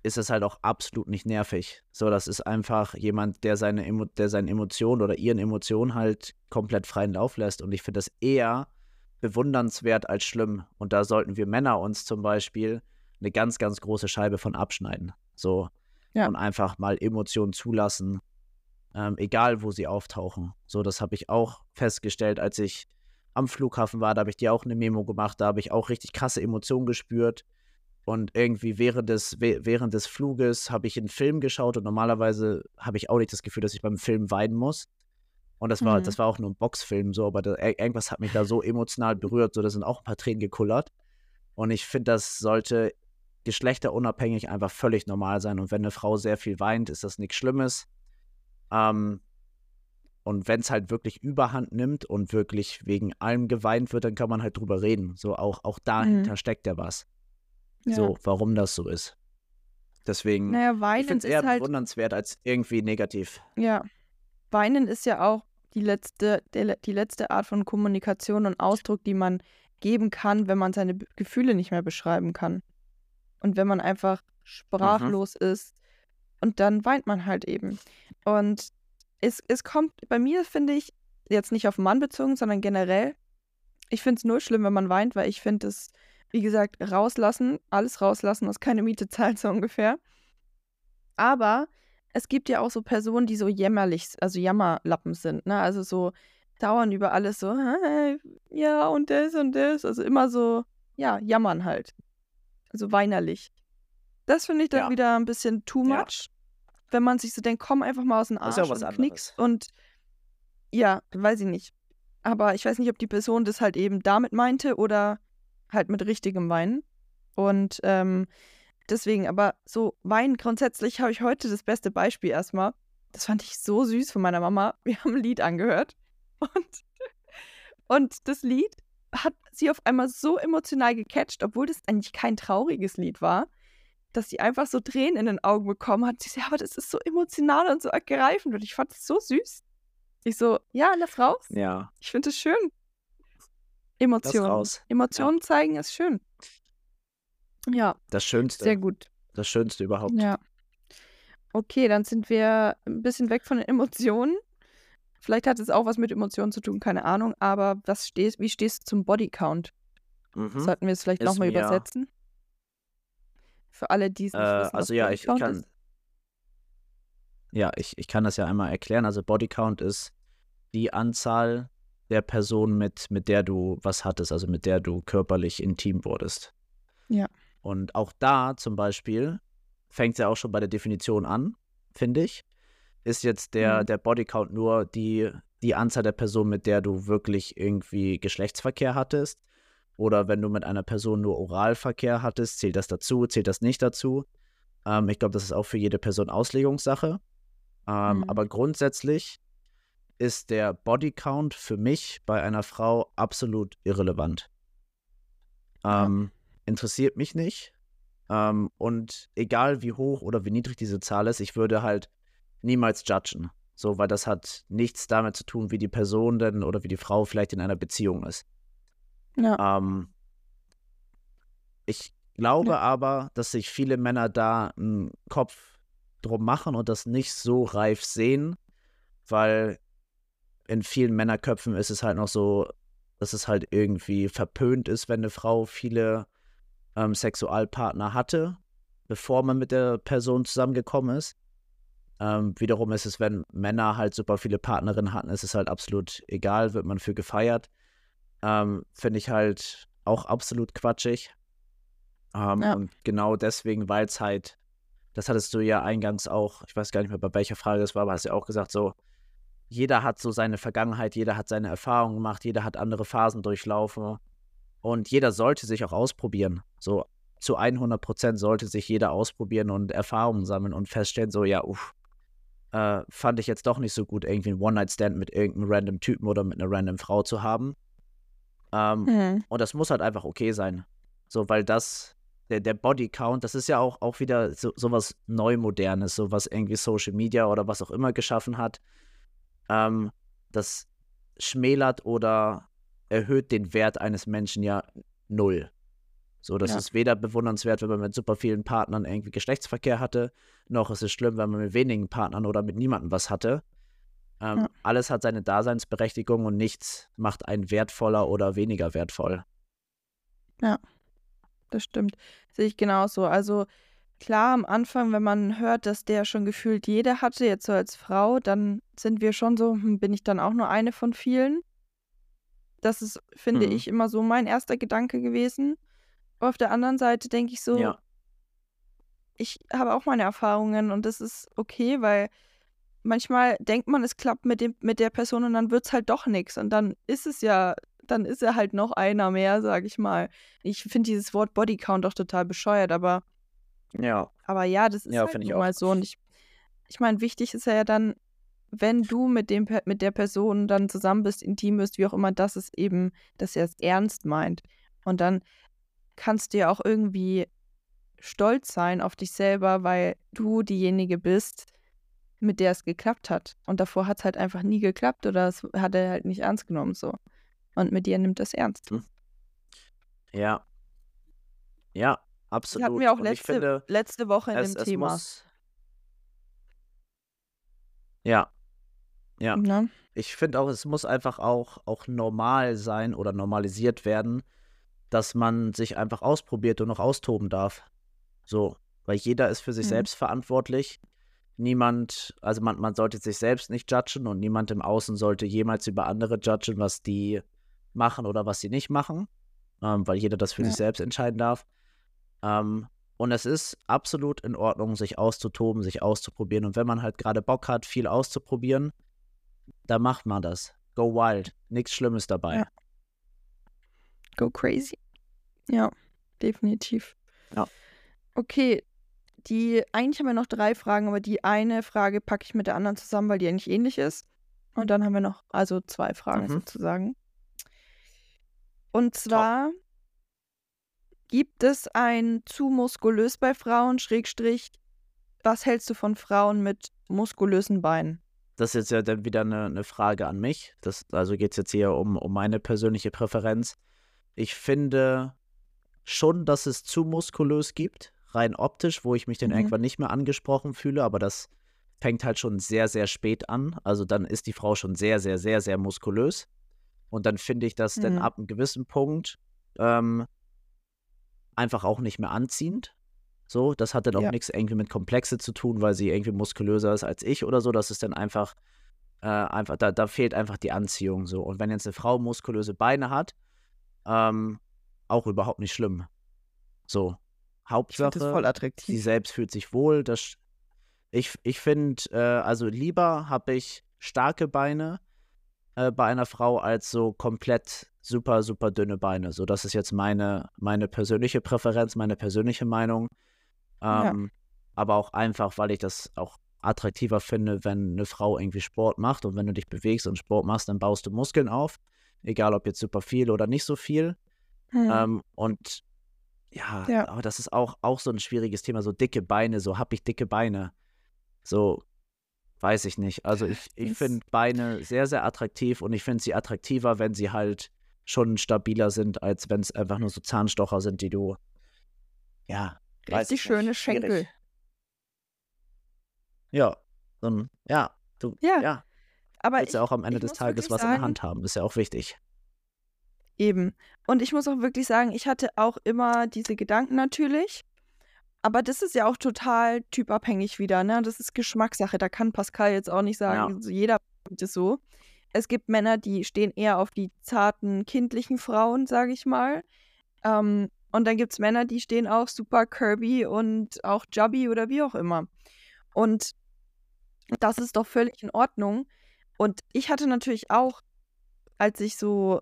ist es halt auch absolut nicht nervig. So, das ist einfach jemand, der seine, Emo der seine Emotionen oder ihren Emotionen halt komplett freien Lauf lässt. Und ich finde das eher bewundernswert als schlimm. Und da sollten wir Männer uns zum Beispiel eine ganz, ganz große Scheibe von abschneiden. So. Ja. Und einfach mal Emotionen zulassen, ähm, egal wo sie auftauchen. So, das habe ich auch festgestellt, als ich am Flughafen war. Da habe ich dir auch eine Memo gemacht. Da habe ich auch richtig krasse Emotionen gespürt. Und irgendwie während des, während des Fluges habe ich einen Film geschaut und normalerweise habe ich auch nicht das Gefühl, dass ich beim Film weinen muss. Und das war, Mhm. das war auch nur ein Boxfilm, so, aber da, ir- irgendwas hat mich da so emotional berührt, so, da sind auch ein paar Tränen gekullert. Und ich finde, das sollte geschlechterunabhängig einfach völlig normal sein. Und wenn eine Frau sehr viel weint, ist das nichts Schlimmes. Ähm, und wenn es halt wirklich überhand nimmt und wirklich wegen allem geweint wird, dann kann man halt drüber reden. So auch, auch dahinter steckt ja was. Ja. So, warum das so ist. Deswegen, Naja, ich weinen es ist eher halt, bewundernswert als irgendwie negativ. ja, weinen ist ja auch die letzte, der, die letzte Art von Kommunikation und Ausdruck, die man geben kann, wenn man seine Gefühle nicht mehr beschreiben kann. Und wenn man einfach sprachlos ist und dann weint man halt eben. Und es, es kommt bei mir, finde ich, jetzt nicht auf Mann bezogen, sondern generell, ich finde es nur schlimm, wenn man weint, weil ich finde es, wie gesagt, rauslassen, alles rauslassen, was keine Miete zahlt, so ungefähr. Aber es gibt ja auch so Personen, die so jämmerlich, also Jammerlappen sind, ne? Also so dauern über alles so, "Hey, ja, und das und das. Also immer so, ja, jammern halt. Also weinerlich. Das finde ich dann Ja. wieder ein bisschen too Ja. much. Wenn man sich so denkt, komm einfach mal aus dem Arsch ja und knicks anderes. und ja, weiß ich nicht. Aber ich weiß nicht, ob die Person das halt eben damit meinte oder halt mit richtigem Weinen. Und ähm, deswegen, aber so Wein grundsätzlich habe ich heute das beste Beispiel erstmal. Das fand ich so süß von meiner Mama. Wir haben ein Lied angehört und, und das Lied hat sie auf einmal so emotional gecatcht, obwohl das eigentlich kein trauriges Lied war, dass sie einfach so Tränen in den Augen bekommen hat. Sie sagt, aber das ist so emotional und so ergreifend und ich fand es so süß. Ich so, ja, lass raus. Ja, Ich finde es schön. lass Emotionen. raus. Emotionen zeigen ist schön. Ja, Das Schönste. sehr gut. Das Schönste überhaupt. Ja. Okay, dann sind wir ein bisschen weg von den Emotionen. Vielleicht hat es auch was mit Emotionen zu tun, keine Ahnung. Aber was stehst, wie stehst du zum Bodycount? Mhm. Sollten wir es vielleicht nochmal übersetzen? Für alle, die es nicht Äh, wissen, also ja, ich, ich kann. ist. Ja, ich, ich kann das ja einmal erklären. Also Bodycount ist die Anzahl der Personen, mit, mit der du was hattest, also mit der du körperlich intim wurdest. Ja. Und auch da zum Beispiel fängt es ja auch schon bei der Definition an, finde ich. ist jetzt der, Mhm. der Bodycount nur die, die Anzahl der Personen, mit der du wirklich irgendwie Geschlechtsverkehr hattest? Oder wenn du mit einer Person nur Oralverkehr hattest, zählt das dazu, zählt das nicht dazu? Ähm, ich glaube, das ist auch für jede Person Auslegungssache. Ähm, Mhm. Aber grundsätzlich ist der Bodycount für mich bei einer Frau absolut irrelevant. Ja. Ähm, interessiert mich nicht. Ähm, und egal wie hoch oder wie niedrig diese Zahl ist, ich würde halt niemals judgen. So, weil das hat nichts damit zu tun, wie die Person denn oder wie die Frau vielleicht in einer Beziehung ist. Ja. Ähm, ich glaube Ja. aber, dass sich viele Männer da einen Kopf drum machen und das nicht so reif sehen, weil in vielen Männerköpfen ist es halt noch so, dass es halt irgendwie verpönt ist, wenn eine Frau viele ähm, Sexualpartner hatte, bevor man mit der Person zusammengekommen ist. Ähm, wiederum ist es, wenn Männer halt super viele Partnerinnen hatten, ist es halt absolut egal, wird man für gefeiert. Ähm, Finde ich halt auch absolut quatschig. Ähm, Ja. Und genau deswegen, weil es halt, das hattest du ja eingangs auch, ich weiß gar nicht mehr, bei welcher Frage es war, aber hast ja auch gesagt, so, jeder hat so seine Vergangenheit, jeder hat seine Erfahrungen gemacht, jeder hat andere Phasen durchlaufen und jeder sollte sich auch ausprobieren. So zu 100 Prozent sollte sich jeder ausprobieren und Erfahrungen sammeln und feststellen, so, ja, uff, äh, fand ich jetzt doch nicht so gut, irgendwie einen One-Night-Stand mit irgendeinem random Typen oder mit einer random Frau zu haben. Ähm, Mhm. und das muss halt einfach okay sein. So, weil das, der, der Bodycount, das ist ja auch, auch wieder so, so was Neumodernes, so was irgendwie Social Media oder was auch immer geschaffen hat. Ähm, das schmälert oder erhöht den Wert eines Menschen ja null. So, das Ja. ist weder bewundernswert, wenn man mit super vielen Partnern irgendwie Geschlechtsverkehr hatte, noch ist es schlimm, wenn man mit wenigen Partnern oder mit niemandem was hatte. Ähm, Ja. Alles hat seine Daseinsberechtigung und nichts macht einen wertvoller oder weniger wertvoll. Das stimmt. Sehe ich genauso. Also klar, am Anfang, wenn man hört, dass der schon gefühlt jeder hatte, jetzt so als Frau, dann sind wir schon so, hm, bin ich dann auch nur eine von vielen? Das ist, finde Mhm. ich, immer so mein erster Gedanke gewesen. Aber auf der anderen Seite denke ich so, Ja, ich habe auch meine Erfahrungen und das ist okay, weil manchmal denkt man, es klappt mit, dem, mit der Person und dann wird es halt doch nichts. Und dann ist es ja, dann ist er halt noch einer mehr, sage ich mal. Ich finde dieses Wort Bodycount auch total bescheuert, aber, ja, aber ja, das ist Ja, halt nun mal so. Und ich, ich meine, wichtig ist ja dann, wenn du mit, dem, mit der Person dann zusammen bist, intim bist, wie auch immer, dass es eben, dass er es ernst meint. Und dann kannst du ja auch irgendwie stolz sein auf dich selber, weil du diejenige bist, mit der es geklappt hat. Und davor hat es halt einfach nie geklappt oder es hat er halt nicht ernst genommen so. Und mit dir nimmt das ernst. Hm. ja, ja, absolut. hatten wir auch letzte, finde, letzte Woche in es, dem es Thema. muss. Ja, ja. Ne? Ich finde auch, es muss einfach auch, auch normal sein oder normalisiert werden, dass man sich einfach ausprobiert und noch austoben darf. So, weil jeder ist für sich Mhm. selbst verantwortlich. Niemand, also man, man sollte sich selbst nicht judgen und niemand im Außen sollte jemals über andere judgen, was die machen oder was sie nicht machen, ähm, weil jeder das für Ja. sich selbst entscheiden darf. Ähm, und es ist absolut in Ordnung, sich auszutoben, sich auszuprobieren. Und wenn man halt gerade Bock hat, viel auszuprobieren, dann macht man das. Go wild. Nichts Schlimmes dabei. Ja. Go crazy. Ja, definitiv. Ja. Okay, die, eigentlich haben wir noch drei Fragen, aber die eine Frage packe ich mit der anderen zusammen, weil die eigentlich ähnlich ist. Und dann haben wir noch, also zwei Fragen Mhm. sozusagen. Und zwar gibt es ein zu muskulös bei Frauen, Schrägstrich, was hältst du von Frauen mit muskulösen Beinen? Das ist jetzt ja dann wieder eine, eine Frage an mich. Das, also geht es jetzt hier um, um meine persönliche Präferenz. Ich finde schon, dass es zu muskulös gibt, rein optisch, wo ich mich dann Mhm. irgendwann nicht mehr angesprochen fühle, aber das fängt halt schon sehr, sehr spät an. Also dann ist die Frau schon sehr, sehr, sehr, sehr muskulös. Und dann finde ich das dann Mhm. ab einem gewissen Punkt ähm, einfach auch nicht mehr anziehend. So, das hat dann auch Ja. nichts irgendwie mit Komplexe zu tun, weil sie irgendwie muskulöser ist als ich oder so. Das ist dann einfach, äh, einfach, da, da fehlt einfach die Anziehung so. Und wenn jetzt eine Frau muskulöse Beine hat, ähm, auch überhaupt nicht schlimm. So, Hauptsache, das voll sie attraktiv. selbst fühlt sich wohl, das, Ich, ich finde, äh, also lieber habe ich starke Beine äh, bei einer Frau als so komplett super, super dünne Beine. So, das ist jetzt meine, meine persönliche Präferenz, meine persönliche Meinung. Ähm, ja. Aber auch einfach, weil ich das auch attraktiver finde, wenn eine Frau irgendwie Sport macht und wenn du dich bewegst und Sport machst, dann baust du Muskeln auf. Egal ob jetzt super viel oder nicht so viel. Hm. Ähm, und ja, ja, aber das ist auch, auch so ein schwieriges Thema. So dicke Beine, so habe ich dicke Beine. So, weiß ich nicht. Also ich, ich finde Beine sehr, sehr attraktiv und ich finde sie attraktiver, wenn sie halt schon stabiler sind, als wenn es einfach nur so Zahnstocher sind, die du, ja, richtig schöne nicht, Schenkel. Ja, so ja, du, ja. ja. Aber willst ja auch am Ende des Tages was sagen, in der Hand haben, ist ja auch wichtig. Eben. Und ich muss auch wirklich sagen, ich hatte auch immer diese Gedanken natürlich. Aber das ist ja auch total typabhängig wieder, ne? Das ist Geschmackssache. Da kann Pascal jetzt auch nicht sagen, ja. jeder ist so. Es gibt Männer, die stehen eher auf die zarten, kindlichen Frauen, sage ich mal. Ähm, und dann gibt es Männer, die stehen auf super Kirby und auch Jubby oder wie auch immer. Und das ist doch völlig in Ordnung. Und ich hatte natürlich auch, als ich so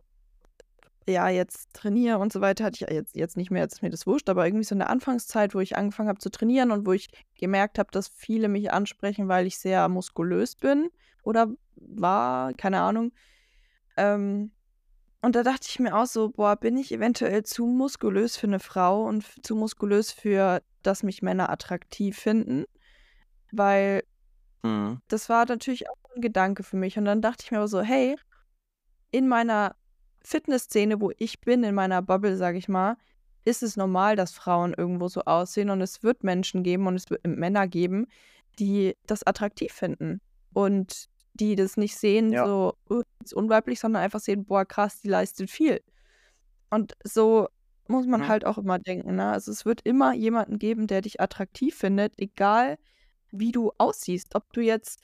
ja, jetzt trainiere und so weiter, hatte ich jetzt, jetzt nicht mehr, jetzt ist mir das wurscht, aber irgendwie so eine Anfangszeit, wo ich angefangen habe zu trainieren und wo ich gemerkt habe, dass viele mich ansprechen, weil ich sehr muskulös bin oder war, keine Ahnung. Ähm, und da dachte ich mir auch so, boah, bin ich eventuell zu muskulös für eine Frau und zu muskulös für, dass mich Männer attraktiv finden? Weil mhm. das war natürlich auch ein Gedanke für mich. Und dann dachte ich mir aber so, hey, in meiner Fitnessszene, wo ich bin, in meiner Bubble, sage ich mal, ist es normal, dass Frauen irgendwo so aussehen und es wird Menschen geben und es wird Männer geben, die das attraktiv finden und die das nicht sehen, ja. so, uh, ist unweiblich, sondern einfach sehen, boah, krass, die leistet viel. Und so muss man ja. halt auch immer denken, ne? Also es wird immer jemanden geben, der dich attraktiv findet, egal wie du aussiehst. Ob du jetzt,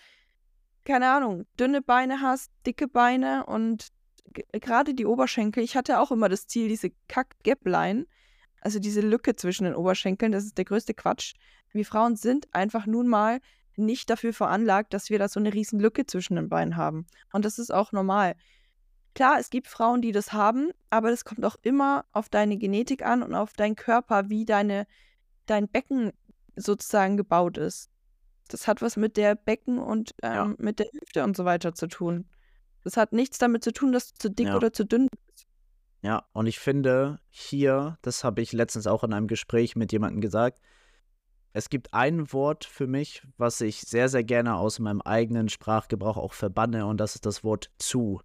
keine Ahnung, dünne Beine hast, dicke Beine und gerade die Oberschenkel, ich hatte auch immer das Ziel, diese Kack-Gap-Line, also diese Lücke zwischen den Oberschenkeln, das ist der größte Quatsch. Wir Frauen sind einfach nun mal nicht dafür veranlagt, dass wir da so eine riesen Lücke zwischen den Beinen haben. Und das ist auch normal. Klar, es gibt Frauen, die das haben, aber das kommt auch immer auf deine Genetik an und auf deinen Körper, wie deine, dein Becken sozusagen gebaut ist. Das hat was mit der Becken und ähm, ja. mit der Hüfte und so weiter zu tun. Das hat nichts damit zu tun, dass du zu dick ja. oder zu dünn bist. Ja, und ich finde hier, das habe ich letztens auch in einem Gespräch mit jemandem gesagt, es gibt ein Wort für mich, was ich sehr, sehr gerne aus meinem eigenen Sprachgebrauch auch verbanne, und das ist das Wort zu.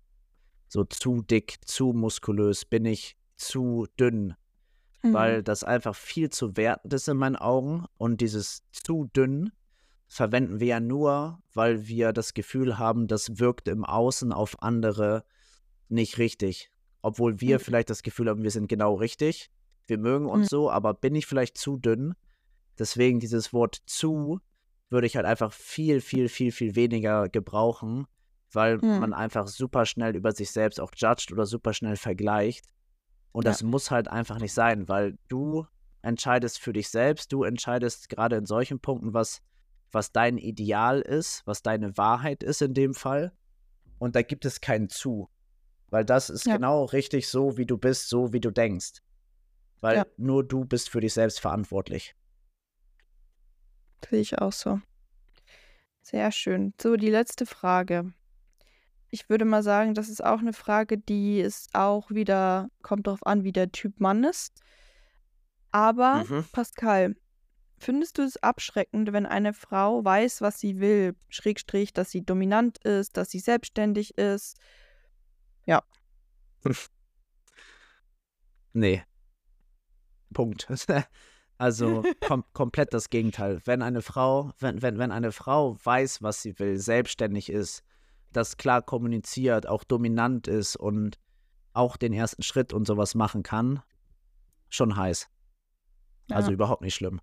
So zu dick, zu muskulös, bin ich zu dünn. Mhm. Weil das einfach viel zu wertend ist in meinen Augen. Und dieses zu dünn verwenden wir ja nur, weil wir das Gefühl haben, das wirkt im Außen auf andere nicht richtig. Obwohl wir mhm. vielleicht das Gefühl haben, wir sind genau richtig. Wir mögen uns mhm. so, aber bin ich vielleicht zu dünn? Deswegen dieses Wort zu würde ich halt einfach viel, viel, viel, viel weniger gebrauchen, weil mhm. man einfach super schnell über sich selbst auch judgt oder super schnell vergleicht. Und ja. das muss halt einfach nicht sein, weil du entscheidest für dich selbst, du entscheidest gerade in solchen Punkten, was was dein Ideal ist, was deine Wahrheit ist in dem Fall. Und da gibt es kein Zu. Weil das ist ja. genau richtig so, wie du bist, so wie du denkst. Weil ja. nur du bist für dich selbst verantwortlich. Sehe ich auch so. Sehr schön. So, die letzte Frage. Ich würde mal sagen, das ist auch eine Frage, die ist auch wieder, kommt darauf an, wie der Typ Mann ist. Aber, mhm. Pascal, Findest du es abschreckend, wenn eine Frau weiß, was sie will, Schrägstrich, dass sie dominant ist, dass sie selbstständig ist? Ja. Nee. Punkt. Also kom komplett das Gegenteil. Wenn eine Frau, wenn, wenn, wenn eine Frau weiß, was sie will, selbstständig ist, das klar kommuniziert, auch dominant ist und auch den ersten Schritt und sowas machen kann, schon heiß. Also überhaupt nicht schlimm.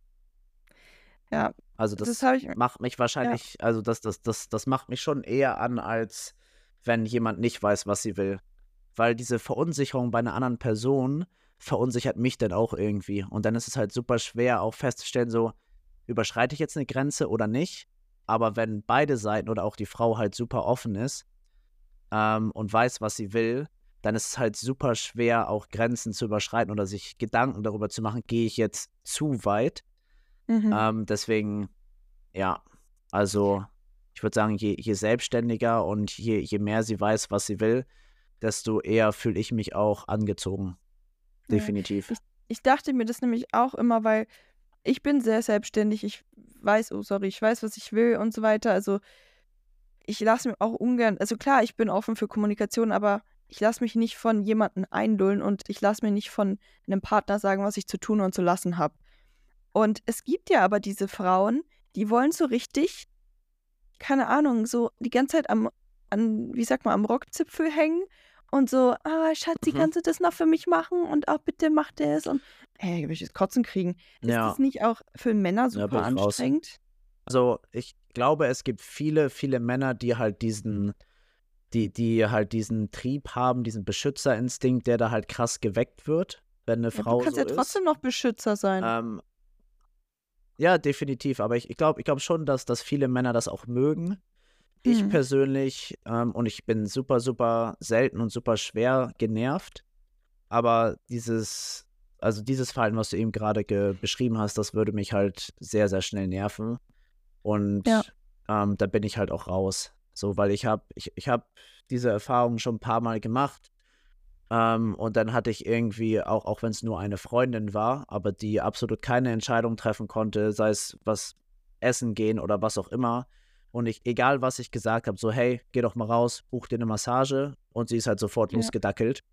Ja. Also das, das ich, macht mich wahrscheinlich, ja. also das, das, das, das macht mich schon eher an, als wenn jemand nicht weiß, was sie will. Weil diese Verunsicherung bei einer anderen Person verunsichert mich dann auch irgendwie. Und dann ist es halt super schwer, auch festzustellen, so, überschreite ich jetzt eine Grenze oder nicht? aber wenn beide Seiten oder auch die Frau halt super offen ist ähm, und weiß, was sie will, dann ist es halt super schwer, auch Grenzen zu überschreiten oder sich Gedanken darüber zu machen, gehe ich jetzt zu weit. Mhm. Ähm, deswegen, ja, also ich würde sagen, je, je selbstständiger und je, je mehr sie weiß, was sie will, desto eher fühle ich mich auch angezogen. Ja. Definitiv. Ich, ich dachte mir das nämlich auch immer, weil ich bin sehr selbstständig. Ich weiß, oh sorry, ich weiß, was ich will und so weiter. Also ich lasse mir auch ungern, also klar, ich bin offen für Kommunikation, aber ich lasse mich nicht von jemandem eindulden und ich lasse mir nicht von einem Partner sagen, was ich zu tun und zu lassen habe. Und es gibt ja aber diese Frauen, die wollen so richtig, keine Ahnung, so die ganze Zeit am, an, wie sagt man, am Rockzipfel hängen und so, ah, Schatzi, Mhm. kannst du das noch für mich machen? Und auch bitte mach das. Und hey, will ich jetzt Kotzen kriegen. Ist Ja. das nicht auch für Männer Ja, super raus. anstrengend? Also ich glaube, es gibt viele, viele Männer, die halt diesen, die, die halt diesen Trieb haben, diesen Beschützerinstinkt, der da halt krass geweckt wird, wenn eine Ja, Frau du kannst so ja trotzdem ist. noch Beschützer sein. Ähm, ja, definitiv. Aber ich, ich glaube ich glaub schon, dass, dass viele Männer das auch mögen. Ich Hm. persönlich, ähm, und ich bin super, super selten und super schwer genervt. Aber dieses, also dieses Verhalten, was du eben gerade ge- beschrieben hast, das würde mich halt sehr, sehr schnell nerven. Und Ja. ähm, da bin ich halt auch raus. So, weil ich habe, ich, ich habe diese Erfahrung schon ein paar Mal gemacht. Ähm, und dann hatte ich irgendwie, auch, auch wenn es nur eine Freundin war, aber die absolut keine Entscheidung treffen konnte, sei es was essen gehen oder was auch immer. Und ich, egal was ich gesagt habe, so, hey, geh doch mal raus, buch dir eine Massage. Und sie ist halt sofort Ja. losgedackelt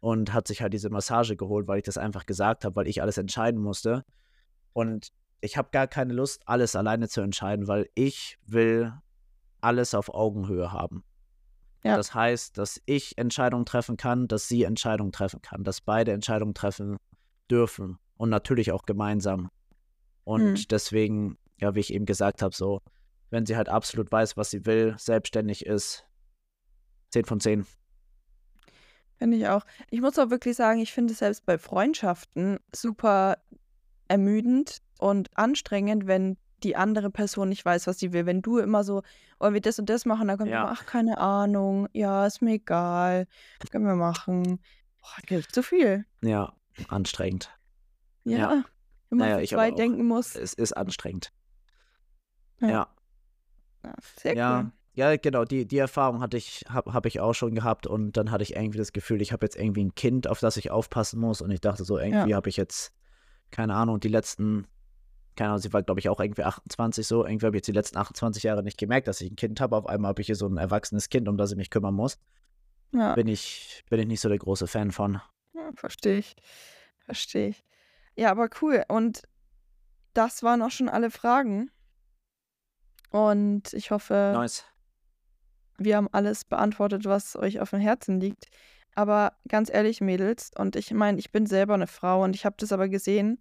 und hat sich halt diese Massage geholt, weil ich das einfach gesagt habe, weil ich alles entscheiden musste. Und ich habe gar keine Lust, alles alleine zu entscheiden, weil ich will alles auf Augenhöhe haben. Ja. Das heißt, dass ich Entscheidungen treffen kann, dass sie Entscheidungen treffen kann, dass beide Entscheidungen treffen dürfen und natürlich auch gemeinsam. Und Hm. deswegen, ja, wie ich eben gesagt habe, so, wenn sie halt absolut weiß, was sie will, selbstständig ist, 10 von 10. Finde ich auch. Ich muss auch wirklich sagen, ich finde es selbst bei Freundschaften super ermüdend und anstrengend, wenn die andere Person nicht weiß, was sie will. Wenn du immer so, wollen wir das und das machen, dann kommt Ja. immer, ach, keine Ahnung, ja, ist mir egal, können wir machen. Boah, ist zu viel. Ja, anstrengend. Ja, Ja. wenn man Naja, zwei denken muss. Es ist anstrengend. Ja. Ja. Ja, sehr Ja, cool. ja, genau, die, die Erfahrung hatte ich, habe hab ich auch schon gehabt und dann hatte ich irgendwie das Gefühl, ich habe jetzt irgendwie ein Kind, auf das ich aufpassen muss und ich dachte so, irgendwie habe ich jetzt, keine Ahnung, die letzten, keine Ahnung, sie war glaube ich auch irgendwie 28 so, irgendwie habe ich jetzt die letzten 28 Jahre nicht gemerkt, dass ich ein Kind habe, auf einmal habe ich hier so ein erwachsenes Kind, um das ich mich kümmern muss. Ja, Bin ich, bin ich nicht so der große Fan von. ja verstehe ich. Verstehe ich. Ja, aber cool. Und das waren auch schon alle Fragen. Und ich hoffe, Nice. wir haben alles beantwortet, was euch auf dem Herzen liegt. Aber ganz ehrlich, Mädels, und ich meine, ich bin selber eine Frau und ich habe das aber gesehen.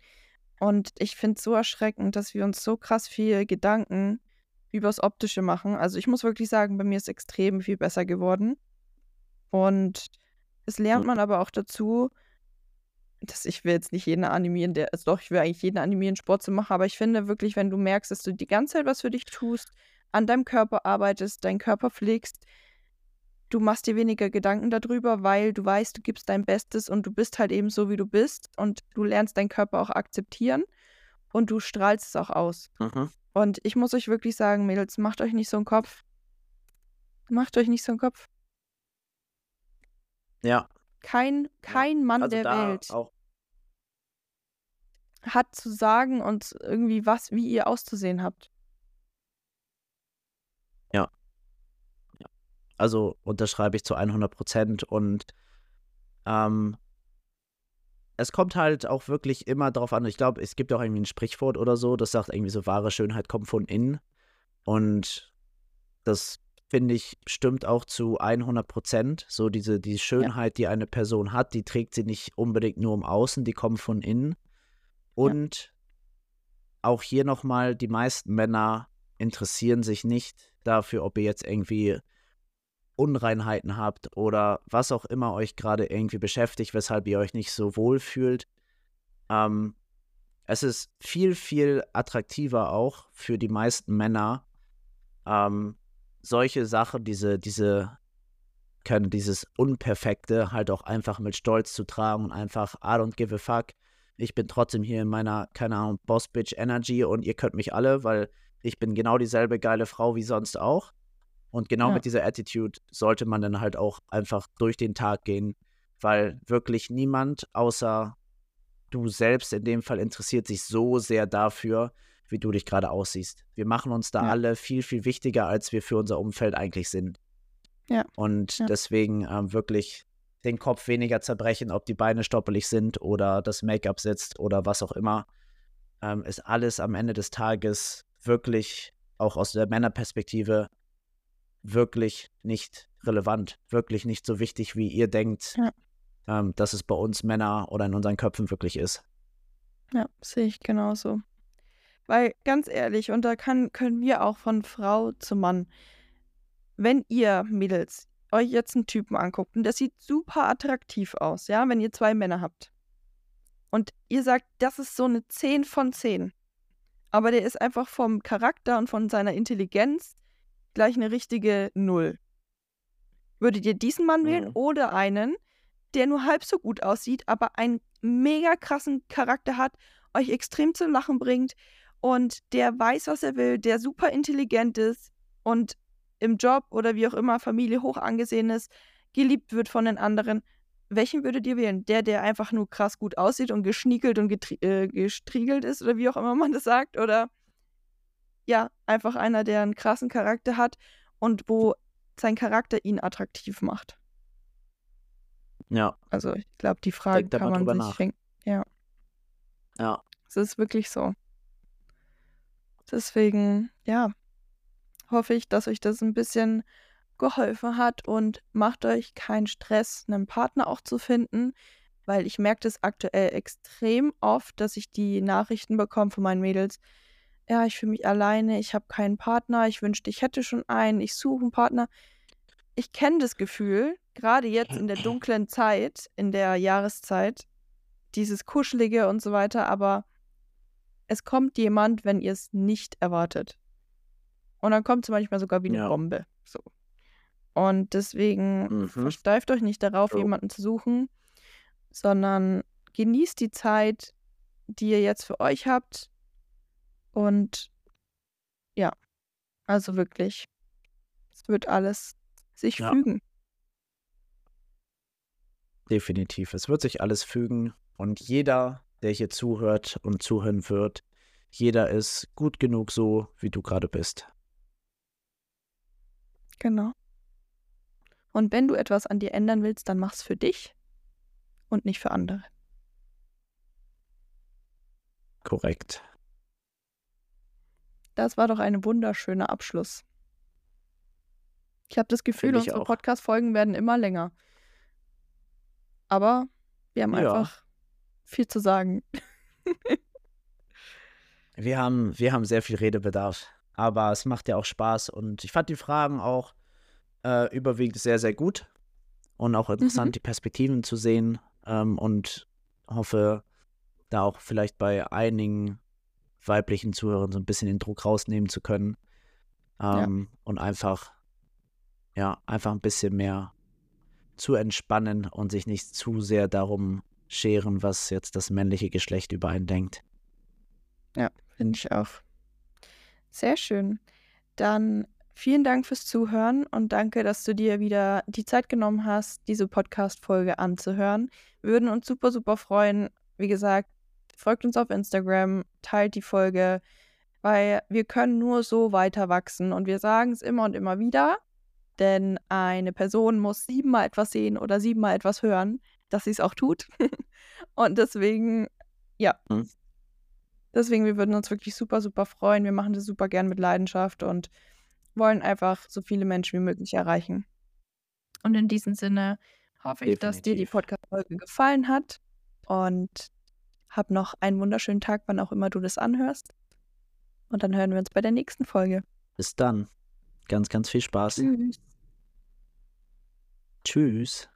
Und ich finde es so erschreckend, dass wir uns so krass viel Gedanken übers Optische machen. Also ich muss wirklich sagen, bei mir ist extrem viel besser geworden. Und es lernt Mhm. man aber auch dazu, dass ich will jetzt nicht jeden animieren, der, also doch, ich will eigentlich jeden animieren, Sport zu machen, aber ich finde wirklich, wenn du merkst, dass du die ganze Zeit was für dich tust, an deinem Körper arbeitest, deinen Körper pflegst, du machst dir weniger Gedanken darüber, weil du weißt, du gibst dein Bestes und du bist halt eben so, wie du bist und du lernst deinen Körper auch akzeptieren und du strahlst es auch aus. Mhm. Und ich muss euch wirklich sagen, Mädels, macht euch nicht so einen Kopf. Macht euch nicht so einen Kopf. Ja, Kein, kein Mann also der Welt auch, hat zu sagen und irgendwie was, wie ihr auszusehen habt. Also unterschreibe ich zu 100 Prozent und ähm, es kommt halt auch wirklich immer darauf an, ich glaube, es gibt auch irgendwie ein Sprichwort oder so, das sagt irgendwie so, wahre Schönheit kommt von innen. Und das finde ich stimmt auch zu 100 Prozent, so diese die Schönheit, die eine Person hat, die trägt sie nicht unbedingt nur im Außen, die kommt von innen. Und auch hier nochmal, die meisten Männer interessieren sich nicht dafür, ob ihr jetzt irgendwie Unreinheiten habt oder was auch immer euch gerade irgendwie beschäftigt, weshalb ihr euch nicht so wohl fühlt. Ähm, es ist viel, viel attraktiver auch für die meisten Männer, ähm, solche Sachen, diese, diese, können dieses Unperfekte halt auch einfach mit Stolz zu tragen und einfach, I don't give a fuck. Ich bin trotzdem hier in meiner, keine Ahnung, Boss Bitch Energy und ihr könnt mich alle, weil ich bin genau dieselbe geile Frau wie sonst auch. Und genau Ja. mit dieser Attitude sollte man dann halt auch einfach durch den Tag gehen, weil wirklich niemand außer du selbst in dem Fall interessiert sich so sehr dafür, wie du dich gerade aussiehst. Wir machen uns da Ja. alle viel, viel wichtiger, als wir für unser Umfeld eigentlich sind. Ja. Und Ja. deswegen ähm, wirklich den Kopf weniger zerbrechen, ob die Beine stoppelig sind oder das Make-up sitzt oder was auch immer, ähm, ist alles am Ende des Tages wirklich, auch aus der Männerperspektive, wirklich nicht relevant, wirklich nicht so wichtig, wie ihr denkt, Ja. ähm, dass es bei uns Männer oder in unseren Köpfen wirklich ist. Ja, sehe ich genauso. Weil ganz ehrlich, und da kann, können wir auch von Frau zu Mann, wenn ihr Mädels euch jetzt einen Typen anguckt und der sieht super attraktiv aus, ja, wenn ihr zwei Männer habt und ihr sagt, das ist so eine 10 von 10, aber der ist einfach vom Charakter und von seiner Intelligenz gleich eine richtige Null. Würdet ihr diesen Mann wählen Mhm. oder einen, der nur halb so gut aussieht, aber einen mega krassen Charakter hat, euch extrem zum Lachen bringt und der weiß, was er will, der super intelligent ist und im Job oder wie auch immer Familie hoch angesehen ist, geliebt wird von den anderen. Welchen würdet ihr wählen? Der, der einfach nur krass gut aussieht und geschniekelt und äh, gestriegelt ist oder wie auch immer man das sagt? Oder ja, einfach einer, der einen krassen Charakter hat und wo sein Charakter ihn attraktiv macht? Ja, Also ich glaube, die Frage Denk da kann man sich nach. schenken. ja. Es ist wirklich so. Deswegen, ja, hoffe ich, dass euch das ein bisschen geholfen hat und macht euch keinen Stress, einen Partner auch zu finden, weil ich merke das aktuell extrem oft, dass ich die Nachrichten bekomme von meinen Mädels. Ja, ich fühle mich alleine, ich habe keinen Partner, ich wünschte, ich hätte schon einen, ich suche einen Partner. Ich kenne das Gefühl, gerade jetzt in der dunklen Zeit, in der Jahreszeit, dieses Kuschelige und so weiter, aber es kommt jemand, wenn ihr es nicht erwartet. Und dann kommt es manchmal sogar wie eine Ja. Bombe. So. Und deswegen Mhm. versteift euch nicht darauf, True. jemanden zu suchen, sondern genießt die Zeit, die ihr jetzt für euch habt. Und ja, also wirklich, es wird alles sich Ja. fügen. Definitiv. Es wird sich alles fügen und jeder, der hier zuhört und zuhören wird, jeder ist gut genug so, wie du gerade bist. Genau. Und wenn du etwas an dir ändern willst, dann mach's für dich und nicht für andere. Korrekt. Das war doch ein wunderschöner Abschluss. Ich habe das Gefühl, unsere. Podcast-Folgen werden immer länger. Aber wir haben Ja. einfach viel zu sagen. Wir haben, wir haben sehr viel Redebedarf, aber es macht ja auch Spaß und ich fand die Fragen auch äh, überwiegend sehr, sehr gut und auch interessant, die Perspektiven zu sehen ähm, und hoffe, da auch vielleicht bei einigen weiblichen Zuhörern so ein bisschen den Druck rausnehmen zu können Ja. ähm, und einfach, ja, einfach ein bisschen mehr zu entspannen und sich nicht zu sehr darum scheren, was jetzt das männliche Geschlecht über einen denkt. Finde ich auch. Sehr schön. Dann vielen Dank fürs Zuhören und danke, dass du dir wieder die Zeit genommen hast, diese Podcast-Folge anzuhören. Wir würden uns super, super freuen. Wie gesagt, folgt uns auf Instagram, teilt die Folge, weil wir können nur so weiter wachsen und wir sagen es immer und immer wieder, denn eine Person muss siebenmal etwas sehen oder siebenmal etwas hören, dass sie es auch tut. und deswegen, ja, Mhm. Deswegen, wir würden uns wirklich super, super freuen. Wir machen das super gern mit Leidenschaft und wollen einfach so viele Menschen wie möglich erreichen. Und in diesem Sinne hoffe ich, dass dir die. Podcast-Folge gefallen hat und hab noch einen wunderschönen Tag, wann auch immer du das anhörst. Und dann hören wir uns bei der nächsten Folge. Bis dann. Ganz, ganz viel Spaß. Tschüss. Tschüss.